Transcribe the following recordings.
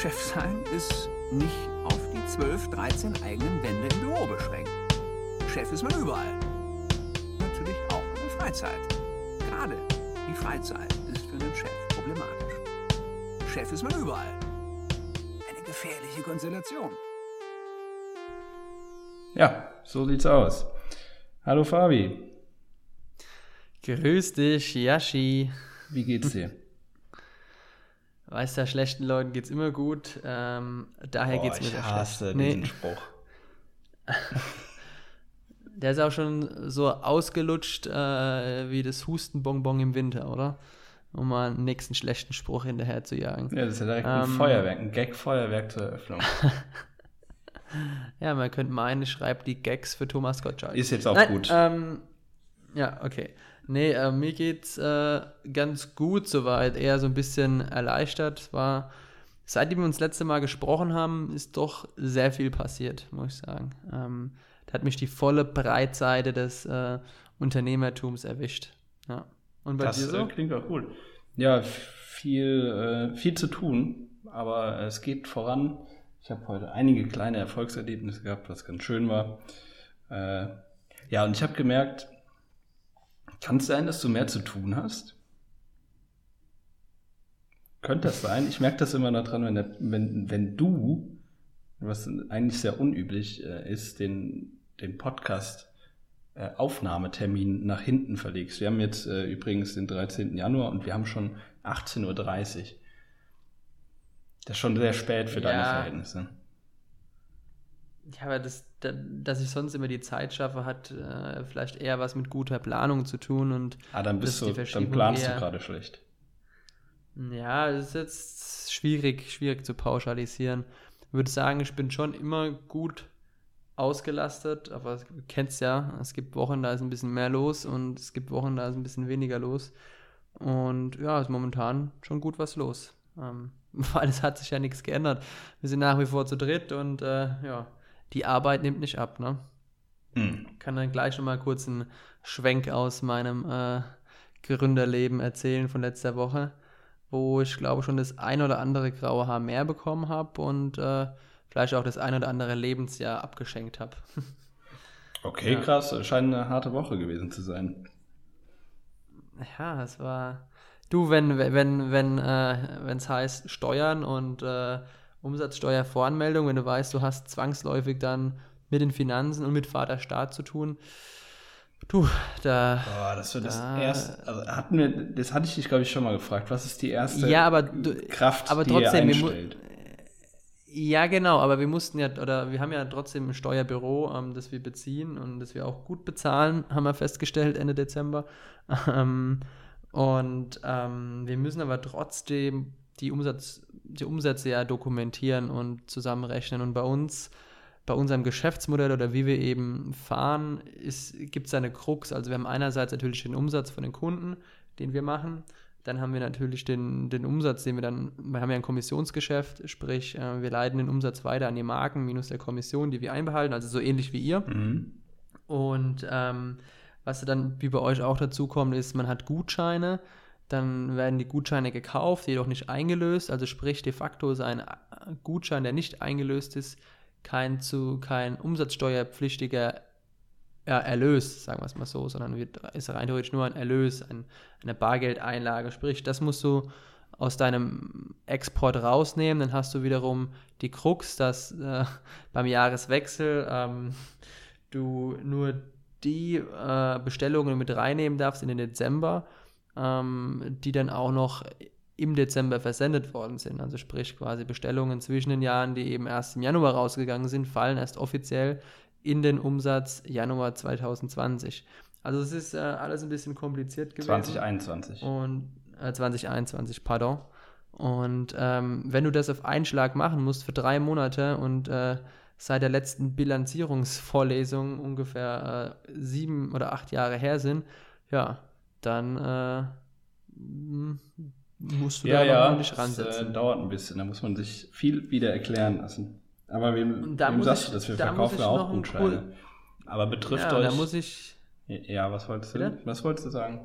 Chef sein ist nicht auf die 12, 13 eigenen Wände im Büro beschränkt. Chef ist man überall. Natürlich auch in der Freizeit. Gerade die Freizeit ist für einen Chef problematisch. Chef ist man überall. Eine gefährliche Konstellation. Ja, so sieht's aus. Hallo Fabi. Grüß dich, Yashi. Wie geht's dir? Weißt du, schlechten Leuten geht's immer gut. Ähm, daher Boah, geht's mir ich sehr hasse schlecht. diesen Spruch. Der ist auch schon so ausgelutscht äh, wie das Hustenbonbon im Winter, oder? Um mal einen nächsten schlechten Spruch hinterher zu jagen. Ja, das ist ja direkt ein Ähm, Feuerwerk, ein Gag-Feuerwerk zur Eröffnung. Ja, man könnte meinen, ich schreibe die Gags für Thomas Gottschalk. Ist jetzt auch Nein, gut. Ähm, ja, okay. Nee, äh, mir geht's äh, ganz gut soweit. Eher so ein bisschen erleichtert. Es war, seitdem wir uns das letzte Mal gesprochen haben, ist doch sehr viel passiert, muss ich sagen. Ähm, da hat mich die volle Breitseite des äh, Unternehmertums erwischt. Ja. Und bei das dir so? äh, klingt auch cool. Ja, viel, äh, viel zu tun, aber es geht voran. Ich habe heute einige kleine Erfolgserlebnisse gehabt, was ganz schön war. Äh, ja, und ich habe gemerkt, kann es sein, dass du mehr zu tun hast? Könnte das sein? Ich merke das immer daran, wenn, der, wenn, wenn du, was eigentlich sehr unüblich äh, ist, den, den Podcast äh, Aufnahmetermin nach hinten verlegst. Wir haben jetzt äh, übrigens den 13. Januar und wir haben schon 18.30 Uhr. Das ist schon sehr spät für deine Ja. Verhältnisse. Ja, aber das, da, dass ich sonst immer die Zeit schaffe, hat äh, vielleicht eher was mit guter Planung zu tun und Ah, dann bist du, dann planst du eher- gerade schlecht. Ja, es ist jetzt schwierig, schwierig zu pauschalisieren. Ich würde sagen, ich bin schon immer gut ausgelastet, aber du kennst ja, es gibt Wochen, da ist ein bisschen mehr los und es gibt Wochen, da ist ein bisschen weniger los. Und ja, ist momentan schon gut was los. Ähm, weil es hat sich ja nichts geändert. Wir sind nach wie vor zu dritt und äh, ja, die Arbeit nimmt nicht ab, ne? Hm. kann dann gleich noch mal kurz einen Schwenk aus meinem äh, Gründerleben erzählen von letzter Woche, wo ich glaube schon das ein oder andere graue Haar mehr bekommen habe und äh, vielleicht auch das ein oder andere Lebensjahr abgeschenkt habe. Okay, Ja. krass. Scheint eine harte Woche gewesen zu sein. ja, es war. Du, wenn wenn wenn äh, wenn es heißt Steuern und äh, Umsatzsteuervoranmeldung, wenn du weißt, du hast zwangsläufig dann mit den Finanzen und mit Vaterstaat zu tun, du, da Boah, das das Da- erste. Also hatten wir, das hatte ich dich, glaube ich, schon mal gefragt. Was ist die erste Ja, aber du- Kraft, aber die ihr trotzdem, mu- einstellt? Ja, genau, aber wir mussten ja, oder wir haben ja trotzdem ein Steuerbüro, ähm, das wir beziehen und das wir auch gut bezahlen, haben wir festgestellt Ende Dezember. Ähm, und ähm, wir müssen aber trotzdem die, Umsatz, die Umsätze ja dokumentieren und zusammenrechnen. Und bei uns, bei unserem Geschäftsmodell oder wie wir eben fahren, gibt es eine Krux. Also wir haben einerseits natürlich den Umsatz von den Kunden, den wir machen. Dann haben wir natürlich den, den Umsatz, den wir dann, wir haben ja ein Kommissionsgeschäft, sprich, äh, wir leiten den Umsatz weiter an die Marken minus der Kommission, die wir einbehalten, also so ähnlich wie ihr. Mhm. Und ähm, was dann wie bei euch auch dazu kommt, ist, man hat Gutscheine, dann werden die Gutscheine gekauft, jedoch nicht eingelöst. Also sprich, de facto ist ein äh, Gutschein, der nicht eingelöst ist, kein, zu, kein umsatzsteuerpflichtiger Erlös, sagen wir es mal so, sondern wird, ist rein theoretisch nur ein Erlös, ein, eine Bargeldeinlage. Sprich, das musst du aus deinem Export rausnehmen, dann hast du wiederum die Krux, dass äh, beim Jahreswechsel ähm, du nur die äh, Bestellungen mit reinnehmen darfst in den Dezember, ähm, die dann auch noch im Dezember versendet worden sind. Also sprich quasi Bestellungen zwischen den Jahren, die eben erst im Januar rausgegangen sind, fallen erst offiziell in den Umsatz Januar 2020. Also es ist äh, alles ein bisschen kompliziert gewesen. 2021. Und äh, 2021, pardon. Und ähm, wenn du das auf einen Schlag machen musst für drei Monate und äh, seit der letzten Bilanzierungsvorlesung ungefähr äh, sieben oder acht Jahre her sind, ja, dann äh, musst du Ja, da ja, noch dich das ransetzen. äh, dauert ein bisschen. Da muss man sich viel wieder erklären lassen. Aber wem, wem sagst ich- du das? Wir da verkaufen ja auch Gutscheine. Aber betrifft ja, euch. da muss ich, ja, was wolltest du? Was wolltest du sagen?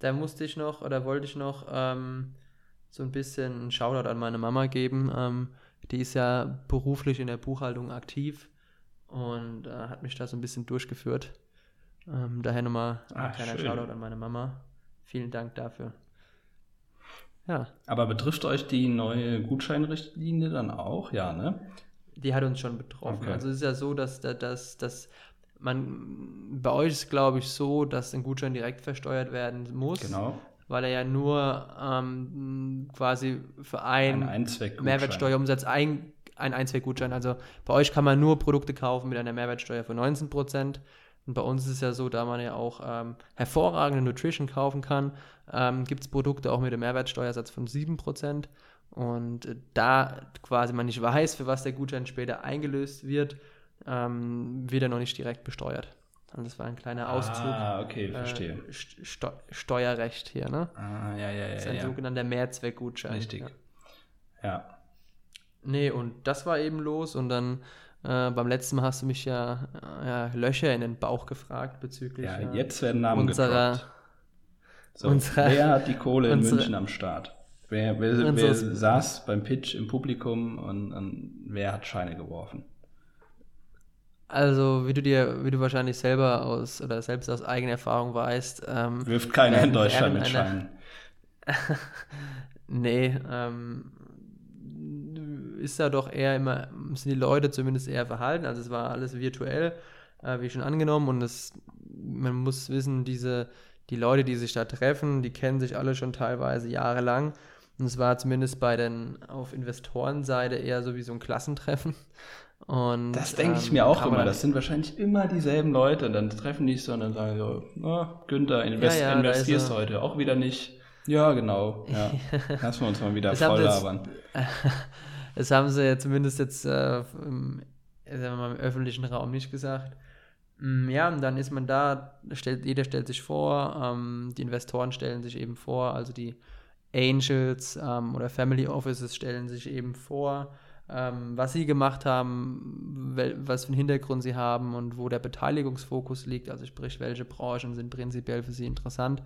da musste ich noch oder wollte ich noch ähm, so ein bisschen einen Shoutout an meine Mama geben. Ähm, die ist ja beruflich in der Buchhaltung aktiv und äh, hat mich da so ein bisschen durchgeführt. Ähm, daher nochmal ein Ah, kleiner schön. Shoutout an meine Mama. Vielen Dank dafür. Ja, Aber betrifft euch die neue Gutscheinrichtlinie dann auch? Ja, ne? die hat uns schon betroffen. Okay. Also es ist ja so, dass, dass, dass, man bei euch ist, glaube ich, so, dass ein Gutschein direkt versteuert werden muss, Genau. weil er ja nur ähm, quasi für ein, Ein. Mehrwertsteuerumsatz ein, ein Einzweckgutschein. Also bei euch kann man nur Produkte kaufen mit einer Mehrwertsteuer von 19%. Und bei uns ist es ja so, da man ja auch ähm, hervorragende Nutrition kaufen kann, ähm, gibt es Produkte auch mit einem Mehrwertsteuersatz von 7%. Und äh, da quasi man nicht weiß, für was der Gutschein später eingelöst wird, ähm, wird er noch nicht direkt besteuert. Und das war ein kleiner Auszug. Ah, okay, verstehe. Äh, St- Steu Steuerrecht hier, ne? ah, ja, ja, Das ist ja. ein ja. sogenannter Mehrzweckgutschein. Richtig. Ja. Ja. Nee, und das war eben los und dann äh, beim letzten Mal hast du mich ja, äh, ja Löcher in den Bauch gefragt bezüglich Ja, äh, jetzt werden Namen unserer, gedroppt. So, unserer- wer hat die Kohle in unsere- München am Start? Wer, wer, wer saß beim Pitch im Publikum und, und wer hat Scheine geworfen? also wie du dir, wie du wahrscheinlich selber aus oder selbst aus eigener Erfahrung weißt, ähm, Wirft keiner in Deutschland mit Scheinen. nee, ähm, ist da doch eher immer, sind die Leute zumindest eher verhalten. Also es war alles virtuell, äh, wie schon angenommen. Und es, man muss wissen, diese, die Leute, die sich da treffen, die kennen sich alle schon teilweise jahrelang. Und es war zumindest bei den auf Investorenseite eher so wie so ein Klassentreffen. Und, Das denke ich ähm, mir auch immer. Das sind wahrscheinlich immer dieselben Leute. Und dann treffen die sich so und dann sagen so, na, Günther, invest, Ja, ja, investierst er. heute. Auch wieder nicht. Ja, genau. Ja. Lassen wir uns mal wieder Das voll labern. Das haben sie ja zumindest jetzt äh, im, mal, im öffentlichen Raum nicht gesagt. Mm, Ja, und dann ist man da, stellt, jeder stellt sich vor, ähm, die Investoren stellen sich eben vor, also die Angels ähm, oder Family Offices stellen sich eben vor, ähm, was sie gemacht haben, was für einen Hintergrund sie haben und wo der Beteiligungsfokus liegt, also sprich, welche Branchen sind prinzipiell für sie interessant.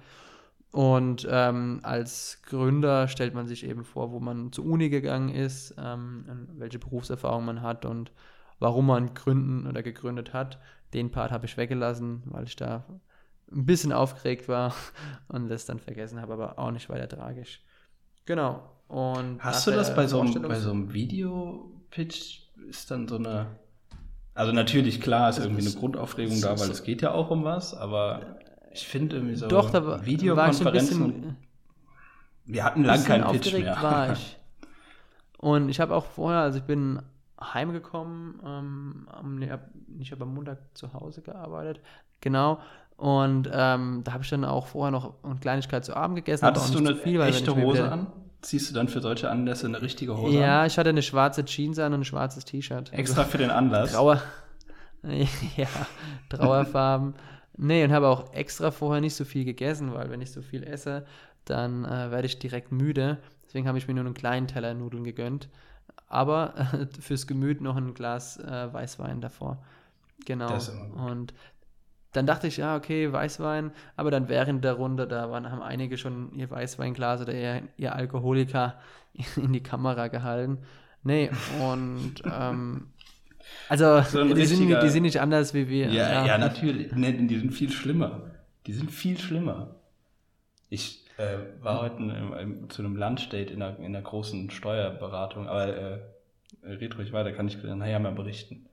Und ähm, als Gründer stellt man sich eben vor, wo man zur Uni gegangen ist, ähm, welche Berufserfahrung man hat und warum man gründen oder gegründet hat. Den Part habe ich weggelassen, weil ich da ein bisschen aufgeregt war und das dann vergessen habe, aber auch nicht weiter tragisch. Genau. Und Hast du das bei so, einem, bei so einem Video-Pitch? Ist dann so eine. Also, natürlich, klar, ist irgendwie eine Grundaufregung da, weil es geht ja auch um was, aber ich finde irgendwie so Doch, da war, war ich ein Videokonferenzen. bisschen, wir hatten lang keinen Pitch mehr. war ich. Und ich habe auch vorher, also ich bin heimgekommen, ähm, am, ich habe am Montag zu Hause gearbeitet, genau. Und ähm, da habe ich dann auch vorher noch eine Kleinigkeit zu Abend gegessen. Hattest du eine viel, echte Hose wieder- an? Ziehst du dann für solche Anlässe eine richtige Hose Ja, an? ich hatte eine schwarze Jeans an und ein schwarzes T-Shirt. Extra für den Anlass. Trauer. ja, Trauerfarben. Nee, und habe auch extra vorher nicht so viel gegessen, weil wenn ich so viel esse, dann äh, werde ich direkt müde. Deswegen habe ich mir nur einen kleinen Teller Nudeln gegönnt. Aber äh, fürs Gemüt noch ein Glas äh, Weißwein davor. Genau. Und dann dachte ich, ja, okay, Weißwein. Aber dann während der Runde, da waren, haben einige schon ihr Weißweinglas oder ihr, ihr Alkoholiker in die Kamera gehalten. Nee, und ähm, also So die, sind, die sind nicht anders wie wir. Ja, ja, natürlich. Nee, die sind viel schlimmer. Die sind viel schlimmer. Ich äh, war heute in, in, zu einem in einer, in einer großen Steuerberatung, aber äh, red ruhig weiter, kann ich nachher mal berichten.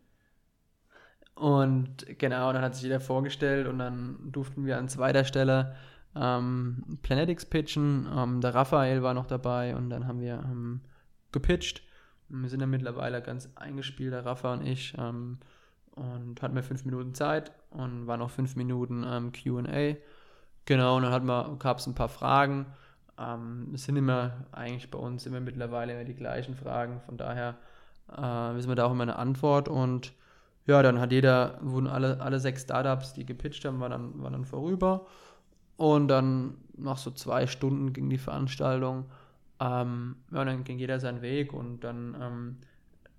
Und genau, dann hat sich jeder vorgestellt und dann durften wir an zweiter Stelle ähm, Planetics pitchen. Ähm, der Raphael war noch dabei und dann haben wir ähm, gepitcht. Wir sind ja mittlerweile ganz eingespielt, der Rafa und ich. Ähm, und hatten wir fünf Minuten Zeit und waren noch fünf Minuten ähm, QA. Genau, und dann gab es ein paar Fragen. Ähm, es sind immer eigentlich bei uns immer mittlerweile immer die gleichen Fragen. Von daher äh, wissen wir da auch immer eine Antwort und ja, dann hat jeder, wurden alle, alle sechs Startups, die gepitcht haben, waren dann, waren dann vorüber. Und dann nach so zwei Stunden ging die Veranstaltung. Ähm, ja, dann ging jeder seinen Weg und dann, ähm,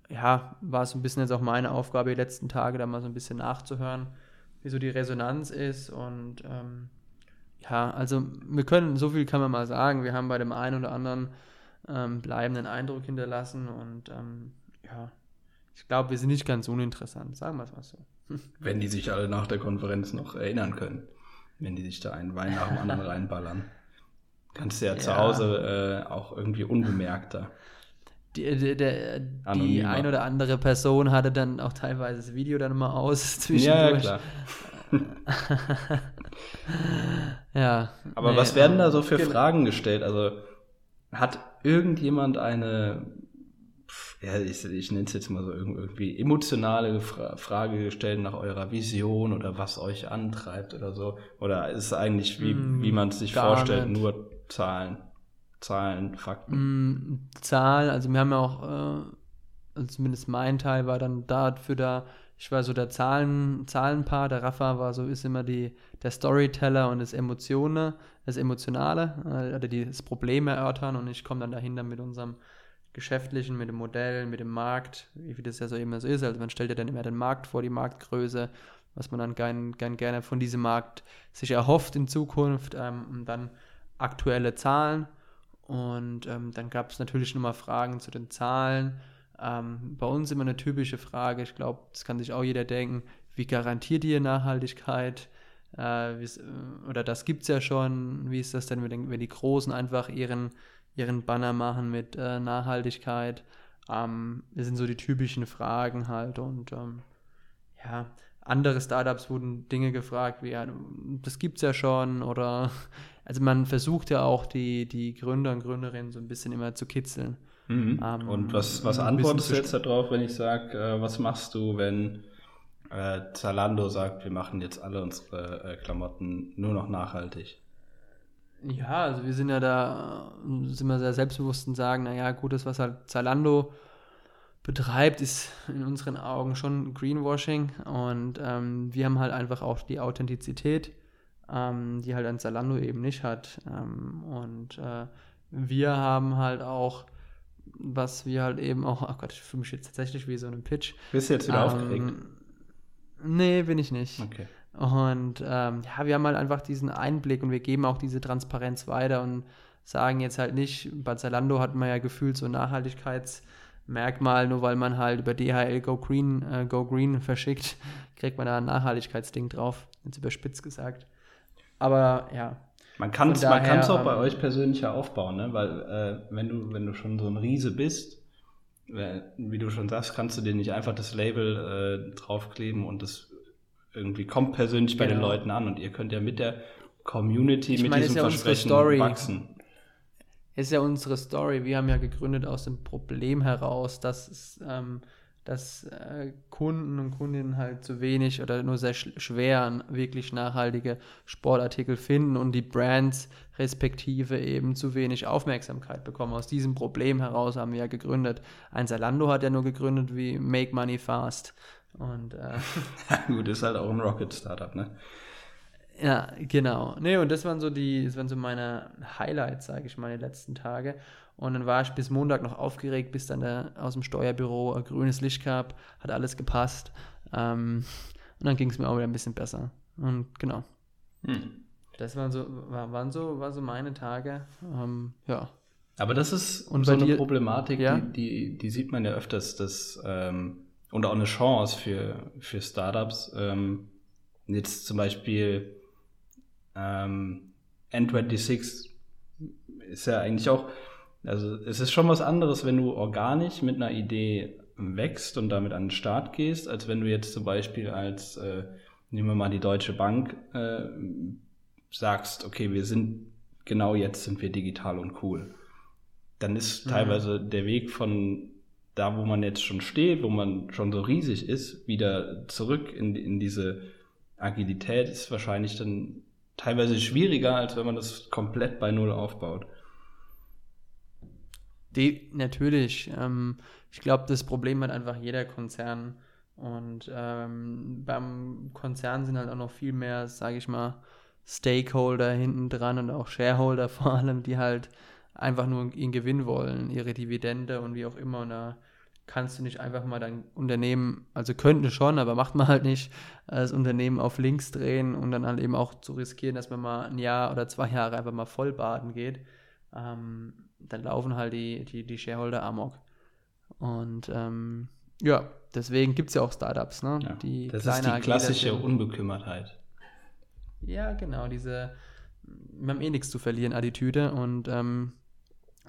ja, war es ein bisschen jetzt auch meine Aufgabe, die letzten Tage da mal so ein bisschen nachzuhören, wie so die Resonanz ist. Und ähm, ja, also wir können, so viel kann man mal sagen, wir haben bei dem einen oder anderen ähm, bleibenden Eindruck hinterlassen und ähm, ja, ich glaube, wir sind nicht ganz uninteressant, sagen wir es mal so. Wenn die sich alle nach der Konferenz noch erinnern können, wenn die sich da einen Wein nach dem anderen reinballern. Kannst du ja, ja. zu Hause äh, auch irgendwie unbemerkter. Die, die, der, die ein oder andere Person hatte dann auch teilweise das Video dann mal aus zwischendurch. Ja, klar. ja. Aber nee, was werden da so für genau. Fragen gestellt? Also hat irgendjemand eine ja, ich, ich nenne es jetzt mal so irgendwie emotionale Fra Frage gestellt nach eurer Vision oder was euch antreibt oder so? Oder ist es eigentlich, wie, mm, wie man es sich vorstellt, nicht. nur Zahlen? Zahlen, Fakten? Mm, Zahlen, also wir haben ja auch, äh, also zumindest mein Teil war dann dafür da, ich war so der Zahlen, Zahlenpaar, der Rafa war so, ist immer die, der Storyteller und das Emotionen, das Emotionale, äh, oder die, das Problem erörtern und ich komme dann dahinter mit unserem Geschäftlichen, mit dem Modell, mit dem Markt, wie das ja so immer so ist. Also man stellt ja dann immer den Markt vor, die Marktgröße, was man dann gern, gern gerne von diesem Markt sich erhofft in Zukunft ähm, und dann aktuelle Zahlen. Und ähm, dann gab es natürlich nochmal Fragen zu den Zahlen. Ähm, bei uns immer eine typische Frage, ich glaube, das kann sich auch jeder denken, wie garantiert ihr Nachhaltigkeit? Äh, oder das gibt es ja schon, wie ist das denn, wenn die Großen einfach ihren ihren Banner machen mit äh, Nachhaltigkeit. Ähm, das sind so die typischen Fragen halt und ähm, ja, andere Startups wurden Dinge gefragt, wie ja, das es ja schon oder also man versucht ja auch die, die Gründer und Gründerinnen so ein bisschen immer zu kitzeln. Mhm. Ähm, und was, was antwortest du jetzt darauf, wenn ich sage, äh, was machst du, wenn äh, Zalando sagt, wir machen jetzt alle unsere äh, Klamotten nur noch nachhaltig? Ja, also wir sind ja da, sind wir sehr selbstbewusst und sagen, naja, gut, das, was halt Zalando betreibt, ist in unseren Augen schon Greenwashing und ähm, wir haben halt einfach auch die Authentizität, ähm, die halt ein Zalando eben nicht hat. Ähm, und äh, wir haben halt auch, was wir halt eben auch, ach Gott, ich fühle mich jetzt tatsächlich wie so ein Pitch. Bist du jetzt wieder aufgeregt? Nee, bin ich nicht. Okay. Und ähm, ja, wir haben halt einfach diesen Einblick und wir geben auch diese Transparenz weiter und sagen jetzt halt nicht, bei Zalando hat man ja gefühlt so ein Nachhaltigkeitsmerkmal, nur weil man halt über DHL Go Green, äh, Go Green verschickt, kriegt man da ein Nachhaltigkeitsding drauf, jetzt überspitzt gesagt. Aber ja. Man kann es auch bei ähm, euch persönlich ja aufbauen, ne? weil äh, wenn, du, wenn du schon so ein Riese bist, äh, wie du schon sagst, kannst du dir nicht einfach das Label äh, draufkleben und das irgendwie kommt persönlich bei den genau. Leuten an und ihr könnt ja mit der Community, ich mit meine, diesem ja Versprechen wachsen. Ist ja unsere Story. Wir haben ja gegründet aus dem Problem heraus, dass es, ähm, dass äh, Kunden und Kundinnen halt zu wenig oder nur sehr sch schwer wirklich nachhaltige Sportartikel finden und die Brands respektive eben zu wenig Aufmerksamkeit bekommen. Aus diesem Problem heraus haben wir ja gegründet. Ein Zalando hat ja nur gegründet wie Make Money Fast. Und äh, gut, ist halt auch ein Rocket-Startup, ne? Ja, genau. Ne, und das waren so die, das waren so meine Highlights, sage ich mal, die letzten Tage. Und dann war ich bis Montag noch aufgeregt, bis dann der, aus dem Steuerbüro ein grünes Licht gab, hat alles gepasst. Ähm, und dann ging es mir auch wieder ein bisschen besser. Und genau. Hm. Das waren so, war, waren so, war so meine Tage. Ähm, ja. Aber das ist und so eine dir, Problematik, ja? die, die, die, sieht man ja öfters, dass ähm, und auch eine Chance für, für Startups. Ähm, jetzt zum Beispiel ähm, N26 ist ja eigentlich auch, also es ist schon was anderes, wenn du organisch mit einer Idee wächst und damit an den Start gehst, als wenn du jetzt zum Beispiel als, äh, nehmen wir mal die Deutsche Bank, äh, sagst, okay, wir sind, genau jetzt sind wir digital und cool. Dann ist mhm. teilweise der Weg von da, wo man jetzt schon steht, wo man schon so riesig ist, wieder zurück in, in diese Agilität ist wahrscheinlich dann teilweise schwieriger, als wenn man das komplett bei Null aufbaut. Die, natürlich. Ähm, ich glaube, das Problem hat einfach jeder Konzern. Und ähm, beim Konzern sind halt auch noch viel mehr, sage ich mal, Stakeholder hinten dran und auch Shareholder vor allem, die halt einfach nur ihren Gewinn wollen, ihre Dividende und wie auch immer. Und da kannst du nicht einfach mal dein Unternehmen, also könnte schon, aber macht man halt nicht, das Unternehmen auf links drehen und dann halt eben auch zu riskieren, dass man mal ein Jahr oder zwei Jahre einfach mal voll baden geht. ähm, dann laufen halt die, die, die Shareholder amok. Und ähm, ja, deswegen gibt es ja auch Startups, ne? Ja, die das ist die klassische sind. Unbekümmertheit. Ja, genau, diese wir haben eh nichts zu verlieren Attitüde. Und ähm,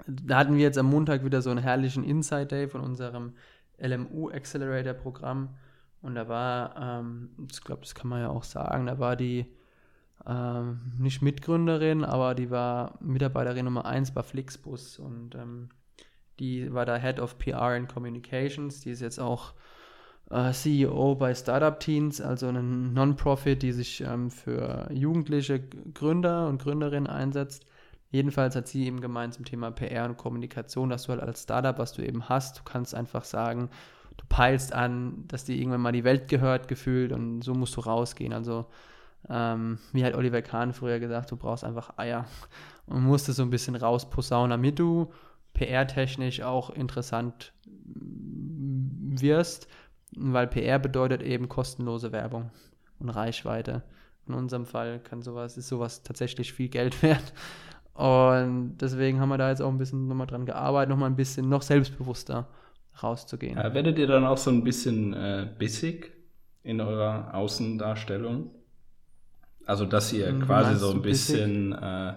da hatten wir jetzt am Montag wieder so einen herrlichen Insight Day von unserem LMU Accelerator Programm. Und da war, ähm, ich glaube, das kann man ja auch sagen, da war die ähm, nicht Mitgründerin, aber die war Mitarbeiterin Nummer 1 bei Flixbus und ähm, die war da Head of PR and Communications. Die ist jetzt auch äh, CEO bei Startup Teens, also eine Non-Profit, die sich ähm, für jugendliche Gründer und Gründerinnen einsetzt. Jedenfalls hat sie eben gemeint zum Thema PR und Kommunikation, dass du halt als Startup, was du eben hast, du kannst einfach sagen, du peilst an, dass dir irgendwann mal die Welt gehört, gefühlt und so musst du rausgehen. Also ähm, wie hat Oliver Kahn früher gesagt, du brauchst einfach Eier und musst es so ein bisschen rausposaunen, damit du PR-technisch auch interessant wirst, weil PR bedeutet eben kostenlose Werbung und Reichweite. In unserem Fall kann sowas, ist sowas tatsächlich viel Geld wert. Und deswegen haben wir da jetzt auch ein bisschen nochmal dran gearbeitet, nochmal ein bisschen noch selbstbewusster rauszugehen. Werdet ihr dann auch so ein bisschen äh, bissig in eurer Außendarstellung? Also, dass ihr Wie quasi so ein du bisschen äh.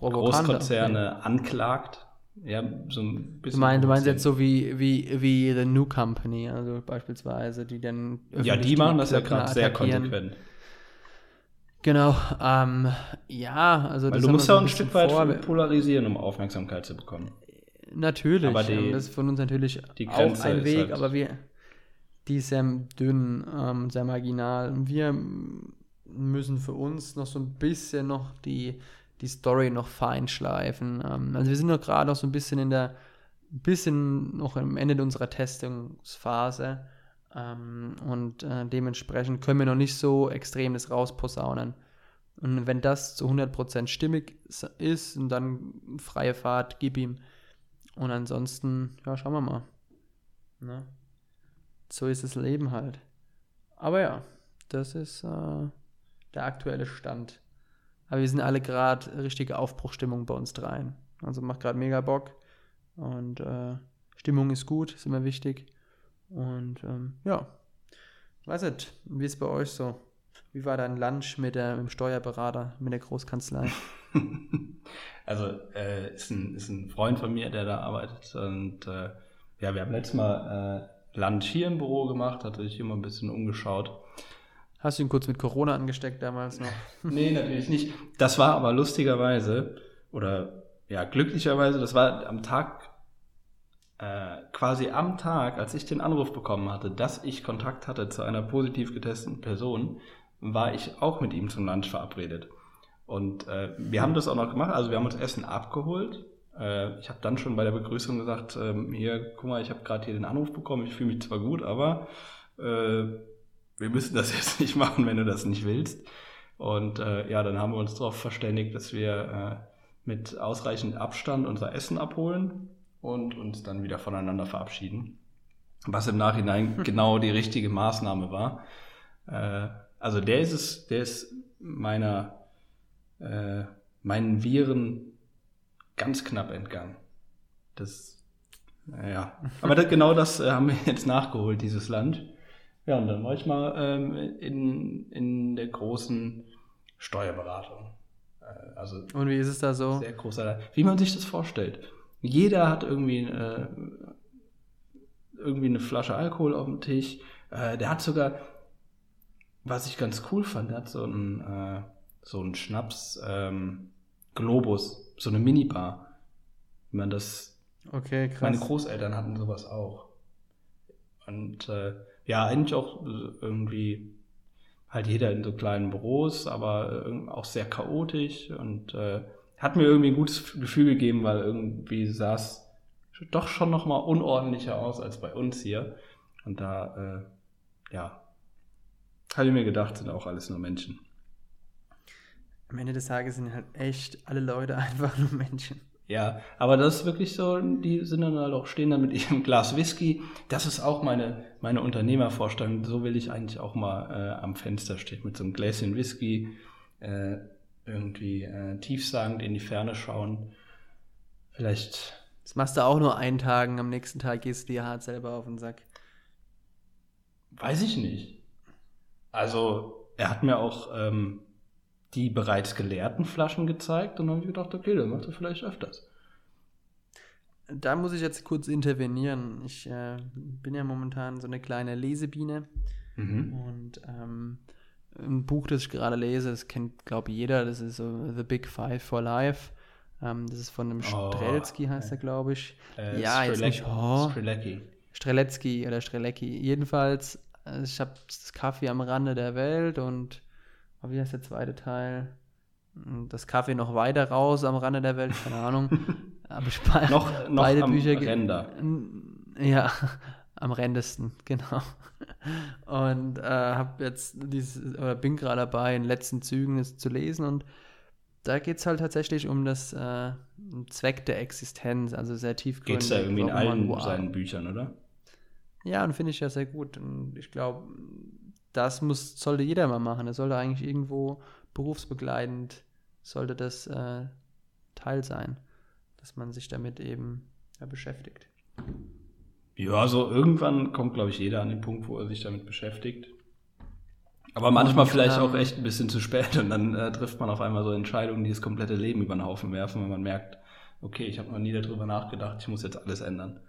Großkonzerne anklagt. Ja, so ein Du bisschen. meinst, du meinst jetzt so wie, wie, wie The New Company, also beispielsweise, die dann. Ja, die machen das ja gerade sehr konsequent. Genau, ähm, ja, also Weil das du musst ja so auch ein bisschen Stück weit vor. polarisieren, um Aufmerksamkeit zu bekommen. Natürlich, Aber die- das ist von uns natürlich auch ein Weg, halt- aber wir, die ist sehr dünn, ähm, sehr marginal. Und wir müssen für uns noch so ein bisschen noch die, die Story noch feinschleifen. Ähm, also wir sind noch gerade noch so ein bisschen in der, bisschen noch am Ende unserer Testungsphase. Ähm, und äh, dementsprechend können wir noch nicht so extrem das rausposaunen. Und wenn das zu 100% stimmig ist, dann freie Fahrt, gib ihm. Und ansonsten, ja, schauen wir mal. Ne? So ist das Leben halt. Aber ja, das ist äh, der aktuelle Stand. Aber wir sind alle gerade richtige Aufbruchstimmung bei uns dreien. Also macht gerade mega Bock. Und äh, Stimmung ist gut, ist immer wichtig. Und ähm, ja, weiß nicht, wie ist bei euch so? Wie war dein Lunch mit, der, mit dem Steuerberater, mit der Großkanzlei? Also, äh, ist, ein, ist ein Freund von mir, der da arbeitet. Und äh, ja, wir haben letztes Mal äh, Lunch hier im Büro gemacht, hatte ich immer ein bisschen umgeschaut. Hast du ihn kurz mit Corona angesteckt damals noch? Nee, natürlich nicht. Das war aber lustigerweise, oder ja, glücklicherweise, das war am Tag, äh, quasi am Tag, als ich den Anruf bekommen hatte, dass ich Kontakt hatte zu einer positiv getesteten Person, war ich auch mit ihm zum Lunch verabredet. Und äh, wir haben das auch noch gemacht, also wir haben uns Essen abgeholt. Äh, ich habe dann schon bei der Begrüßung gesagt, ähm, hier, guck mal, ich habe gerade hier den Anruf bekommen, ich fühle mich zwar gut, aber äh, wir müssen das jetzt nicht machen, wenn du das nicht willst. Und äh, ja, dann haben wir uns darauf verständigt, dass wir äh, mit ausreichend Abstand unser Essen abholen und uns dann wieder voneinander verabschieden. Was im Nachhinein genau die richtige Maßnahme war. Äh, also der ist es, der ist meiner, äh, meinen Viren ganz knapp entgangen. Das, ja. Aber das, genau das äh, haben wir jetzt nachgeholt, dieses Land. Ja, und dann war ich mal ähm, in, in der großen Steuerberatung. Äh, also Und wie ist es da so? sehr großer, wie man sich das vorstellt. Jeder hat irgendwie, äh, irgendwie eine Flasche Alkohol auf dem Tisch. Äh, der hat sogar, was ich ganz cool fand, der hat so einen, äh, so einen Schnaps ähm, Globus, so eine Minibar. Wie man das Okay, krass. meine Großeltern hatten sowas auch. Und äh, ja, eigentlich auch irgendwie halt jeder in so kleinen Büros, aber äh, auch sehr chaotisch und äh, hat mir irgendwie ein gutes Gefühl gegeben, weil irgendwie sah es doch schon nochmal unordentlicher aus als bei uns hier. Und da, äh, ja, habe ich mir gedacht, sind auch alles nur Menschen. Am Ende des Tages sind halt echt alle Leute einfach nur Menschen. Ja, aber das ist wirklich so, die sind dann halt auch, stehen dann mit ihrem Glas Whisky. Das ist auch meine, meine Unternehmervorstellung. So will ich eigentlich auch mal äh, am Fenster stehen, mit so einem Gläschen Whisky, äh, irgendwie äh, tiefsagend in die Ferne schauen. Vielleicht. Das machst du auch nur einen Tag, am nächsten Tag gehst du dir hart selber auf den Sack. Weiß ich nicht. Also, er hat mir auch ähm, die bereits geleerten Flaschen gezeigt und dann habe ich gedacht, okay, dann macht er vielleicht öfters. Da muss ich jetzt kurz intervenieren. Ich äh, bin ja momentan so eine kleine Lesebiene Mhm. und ähm, ein Buch, das ich gerade lese, das kennt, glaube ich, jeder. Das ist so The Big Five for Life. Ähm, das ist von einem Oh, Strelski, heißt er, glaube ich. Äh, ja, jetzt nicht. Oh, Strelecki. Strelecki oder Strelecki. Jedenfalls, äh, ich habe das Kaffee am Rande der Welt und oh, wie heißt der zweite Teil? Hm, Das Kaffee noch weiter raus am Rande der Welt, keine Ahnung. Aber ich Noch, noch beide am Bücher Ränder. Ja, am rendesten, genau. Und äh, habe jetzt dieses, oder bin gerade dabei, in den letzten Zügen es zu lesen und da geht es halt tatsächlich um das äh, Zweck der Existenz, also sehr tiefgründig. Geht es da irgendwie in allen wo seinen Büchern, oder? ja, und finde ich ja sehr gut. Und ich glaube, das muss, sollte jeder mal machen. Er sollte eigentlich irgendwo berufsbegleitend, sollte das äh, Teil sein, dass man sich damit eben ja, beschäftigt. Ja, so irgendwann kommt, glaube ich, jeder an den Punkt, wo er sich damit beschäftigt. Aber manchmal Und, vielleicht auch ähm, echt ein bisschen zu spät und dann äh, trifft man auf einmal so Entscheidungen, die das komplette Leben über den Haufen werfen, wenn man merkt, okay, ich habe noch nie darüber nachgedacht, ich muss jetzt alles ändern.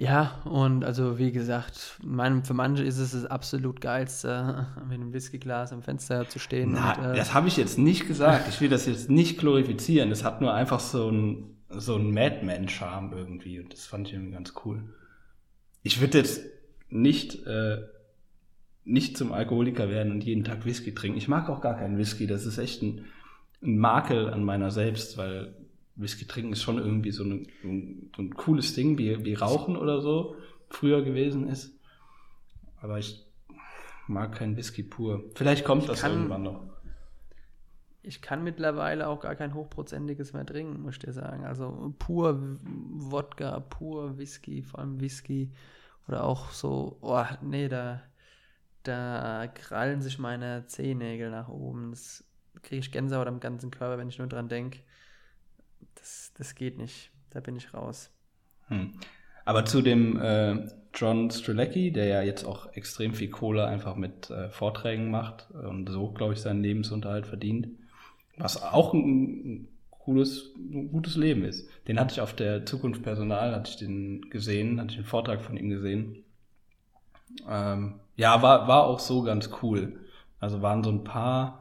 Ja, und also wie gesagt, mein, für manche ist es das absolut geilste, mit einem Whiskyglas am Fenster zu stehen. Na, und, äh, das habe ich jetzt nicht gesagt. Ich will das jetzt nicht glorifizieren. Es hat nur einfach so ein so ein Madman-Charme irgendwie und das fand ich irgendwie ganz cool. Ich würde jetzt nicht äh, nicht zum Alkoholiker werden und jeden Tag Whisky trinken. Ich mag auch gar keinen Whisky. Das ist echt ein, ein Makel an meiner selbst, weil Whisky trinken ist schon irgendwie so, ein, so ein cooles Ding, wie, wie Rauchen oder so früher gewesen ist. Aber ich mag keinen Whisky pur. Vielleicht kommt das kann- irgendwann noch. Ich kann mittlerweile auch gar kein hochprozentiges mehr trinken, muss ich dir sagen. Also pur Wodka, pur Whisky, vor allem Whisky. Oder auch so, oh, nee, da, da krallen sich meine Zehennägel nach oben. Das kriege ich Gänsehaut am ganzen Körper, wenn ich nur dran denke. Das, das geht nicht. Da bin ich raus. Hm. Aber zu dem äh, John Strelecki, der ja jetzt auch extrem viel Kohle einfach mit äh, Vorträgen macht und so, glaube ich, seinen Lebensunterhalt verdient, was auch ein, ein cooles, ein gutes Leben ist. Den hatte ich auf der Zukunft Personal, hatte ich den gesehen, hatte ich einen Vortrag von ihm gesehen. Ähm, ja, war, war auch so ganz cool. Also waren so ein paar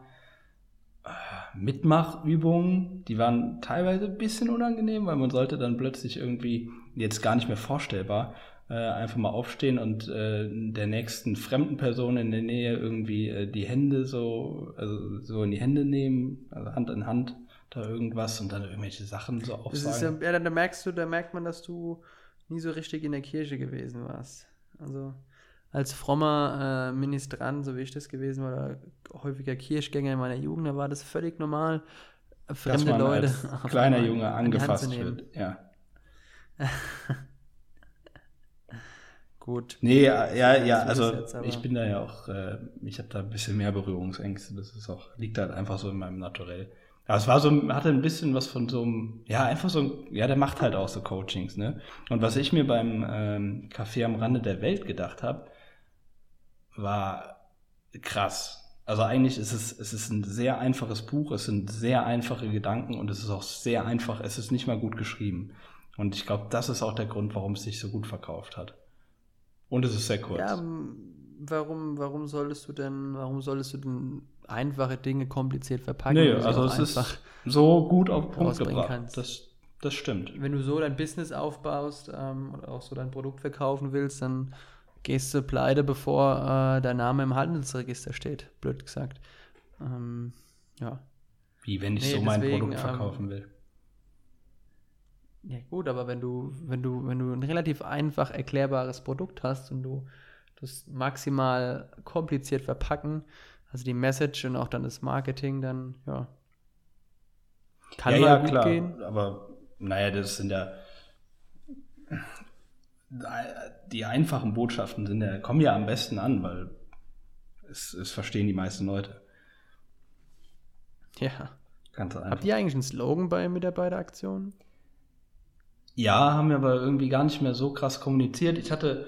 Mitmachübungen, die waren teilweise ein bisschen unangenehm, weil man sollte dann plötzlich irgendwie, jetzt gar nicht mehr vorstellbar, äh, einfach mal aufstehen und äh, der nächsten fremden Person in der Nähe irgendwie äh, die Hände so, also so in die Hände nehmen, also Hand in Hand, da irgendwas und dann irgendwelche Sachen so ist ja, aufsagen. ja, da merkst du, da merkt man, dass du nie so richtig in der Kirche gewesen warst. Also als frommer äh, Ministrant, so wie ich das gewesen war, oder häufiger Kirchgänger in meiner Jugend, da war das völlig normal, äh, fremde Leute kleiner Junge angefasst wird. Ja. Gut. Nee, ja, ja, ja also jetzt ich bin da ja auch, äh, ich habe da ein bisschen mehr Berührungsängste. Das ist auch, liegt halt einfach so in meinem Naturell. Aber es war so, hatte ein bisschen was von so einem, ja, einfach so, ein- ja, der macht halt auch so Coachings, ne? Und was ich mir beim ähm, Café am Rande der Welt gedacht habe, war krass. Also eigentlich ist es, es ist ein sehr einfaches Buch, es sind sehr einfache Gedanken und es ist auch sehr einfach, es ist nicht mal gut geschrieben. Und ich glaube, das ist auch der Grund, warum es sich so gut verkauft hat. Und es ist sehr kurz. Ja, warum, warum solltest du denn, warum solltest du denn einfache Dinge kompliziert verpacken? nee, also es ist so gut auf den Punkt gebracht. kannst. Das, das stimmt. wenn du so dein Business aufbaust ähm, oder auch so dein Produkt verkaufen willst, dann gehst du pleite, bevor äh, dein Name im Handelsregister steht, blöd gesagt. Ähm, ja. Wie wenn ich Nee, so mein deswegen, Produkt ähm, verkaufen will. Ja gut, aber wenn du, wenn du, wenn du ein relativ einfach erklärbares Produkt hast und du das maximal kompliziert verpacken, also die Message und auch dann das Marketing, dann ja. Kann ja, ja, gut klar. gehen. Aber naja, das sind ja. Die einfachen Botschaften sind ja, kommen ja am besten an, weil es, es verstehen die meisten Leute. Ja. Ganz einfach. Habt ihr eigentlich einen Slogan bei Mitarbeiteraktionen? Ja, haben wir aber irgendwie gar nicht mehr so krass kommuniziert. Ich hatte,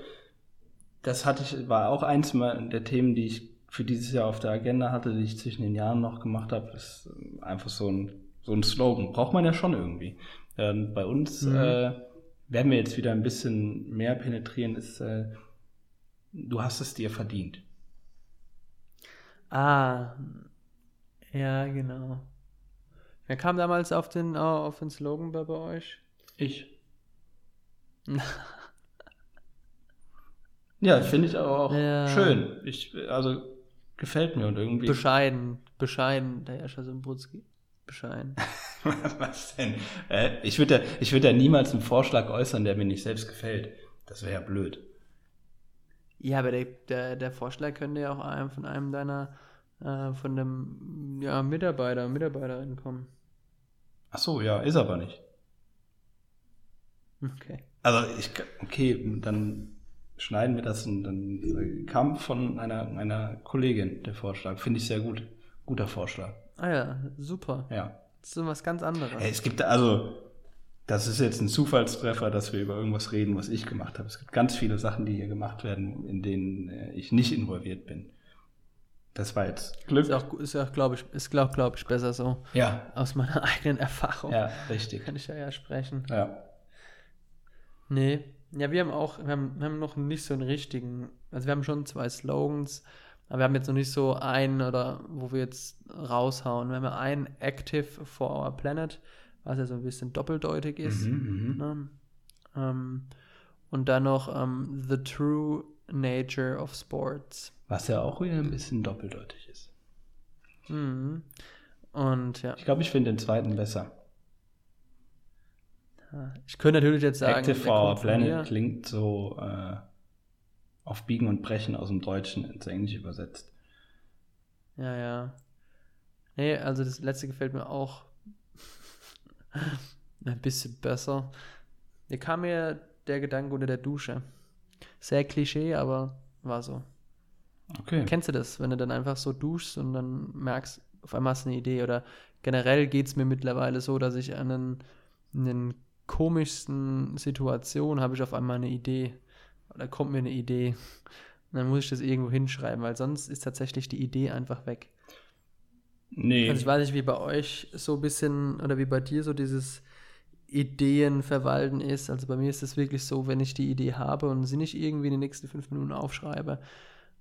das hatte ich, war auch eins der Themen, die ich für dieses Jahr auf der Agenda hatte, die ich zwischen den Jahren noch gemacht habe. Das ist einfach so ein, so ein Slogan. Braucht man ja schon irgendwie. Ähm, bei uns mhm. äh, werden wir jetzt wieder ein bisschen mehr penetrieren, ist, äh, du hast es dir verdient. Ah, ja, genau. Wer kam damals auf den, auf den Slogan bei, bei euch? Ich. ja, finde ich aber auch ja. schön. Ich, also gefällt mir und irgendwie. Bescheiden, bescheiden, der Jascha Simbrutski. Bescheiden. Was denn? Äh, ich würde ja, ich würd ja niemals einen Vorschlag äußern, der mir nicht selbst gefällt. Das wäre ja blöd. Ja, aber der, der, der Vorschlag könnte ja auch einem von einem deiner, äh, von dem ja, Mitarbeiter, Mitarbeiterin kommen. Ach so, ja, ist aber nicht. Okay. Also ich, okay, dann schneiden wir das und dann kam von einer, einer Kollegin der Vorschlag. Finde ich sehr gut. Guter Vorschlag. Ah ja, super. Ja. Das ist so was ganz anderes. Es gibt also, das ist jetzt ein Zufallstreffer, dass wir über irgendwas reden, was ich gemacht habe. Es gibt ganz viele Sachen, die hier gemacht werden, in denen äh, ich nicht involviert bin. Das war jetzt Glück. Ist auch, ist auch glaube ich, ist glaub, glaub ich, besser so. Ja. Aus meiner eigenen Erfahrung. Ja, richtig. Kann ich ja ja sprechen. Ja. Nee. Ja, wir haben auch, wir haben, wir haben noch nicht so einen richtigen, also wir haben schon zwei Slogans, aber wir haben jetzt noch nicht so einen oder wo wir jetzt raushauen. Wir haben ja einen Active for Our Planet, was ja so ein bisschen doppeldeutig ist. Mhm, mhm. ne? ähm, und dann noch ähm, The True Nature of Sports. Was ja auch wieder ein bisschen doppeldeutig ist. Mhm. Und ja. Ich glaube, ich finde den zweiten besser. Ich könnte natürlich jetzt sagen, Active for Our Planet klingt so äh, auf Biegen und Brechen aus dem Deutschen ins Englische übersetzt. Ja, ja. Nee, also das letzte gefällt mir auch ein bisschen besser. Mir kam mir der Gedanke unter der Dusche. Sehr Klischee, aber war so. Okay. Kennst du das, wenn du dann einfach so duschst und dann merkst, auf einmal hast du eine Idee? Oder generell geht es mir mittlerweile so, dass ich an einen, einen komischsten Situationen habe ich auf einmal eine Idee. Oder kommt mir eine Idee. Und dann muss ich das irgendwo hinschreiben, weil sonst ist tatsächlich die Idee einfach weg. Nee. Also ich weiß nicht, wie bei euch so ein bisschen oder wie bei dir so dieses Ideenverwalten ist. Also bei mir ist es wirklich so, wenn ich die Idee habe und sie nicht irgendwie in den nächsten fünf Minuten aufschreibe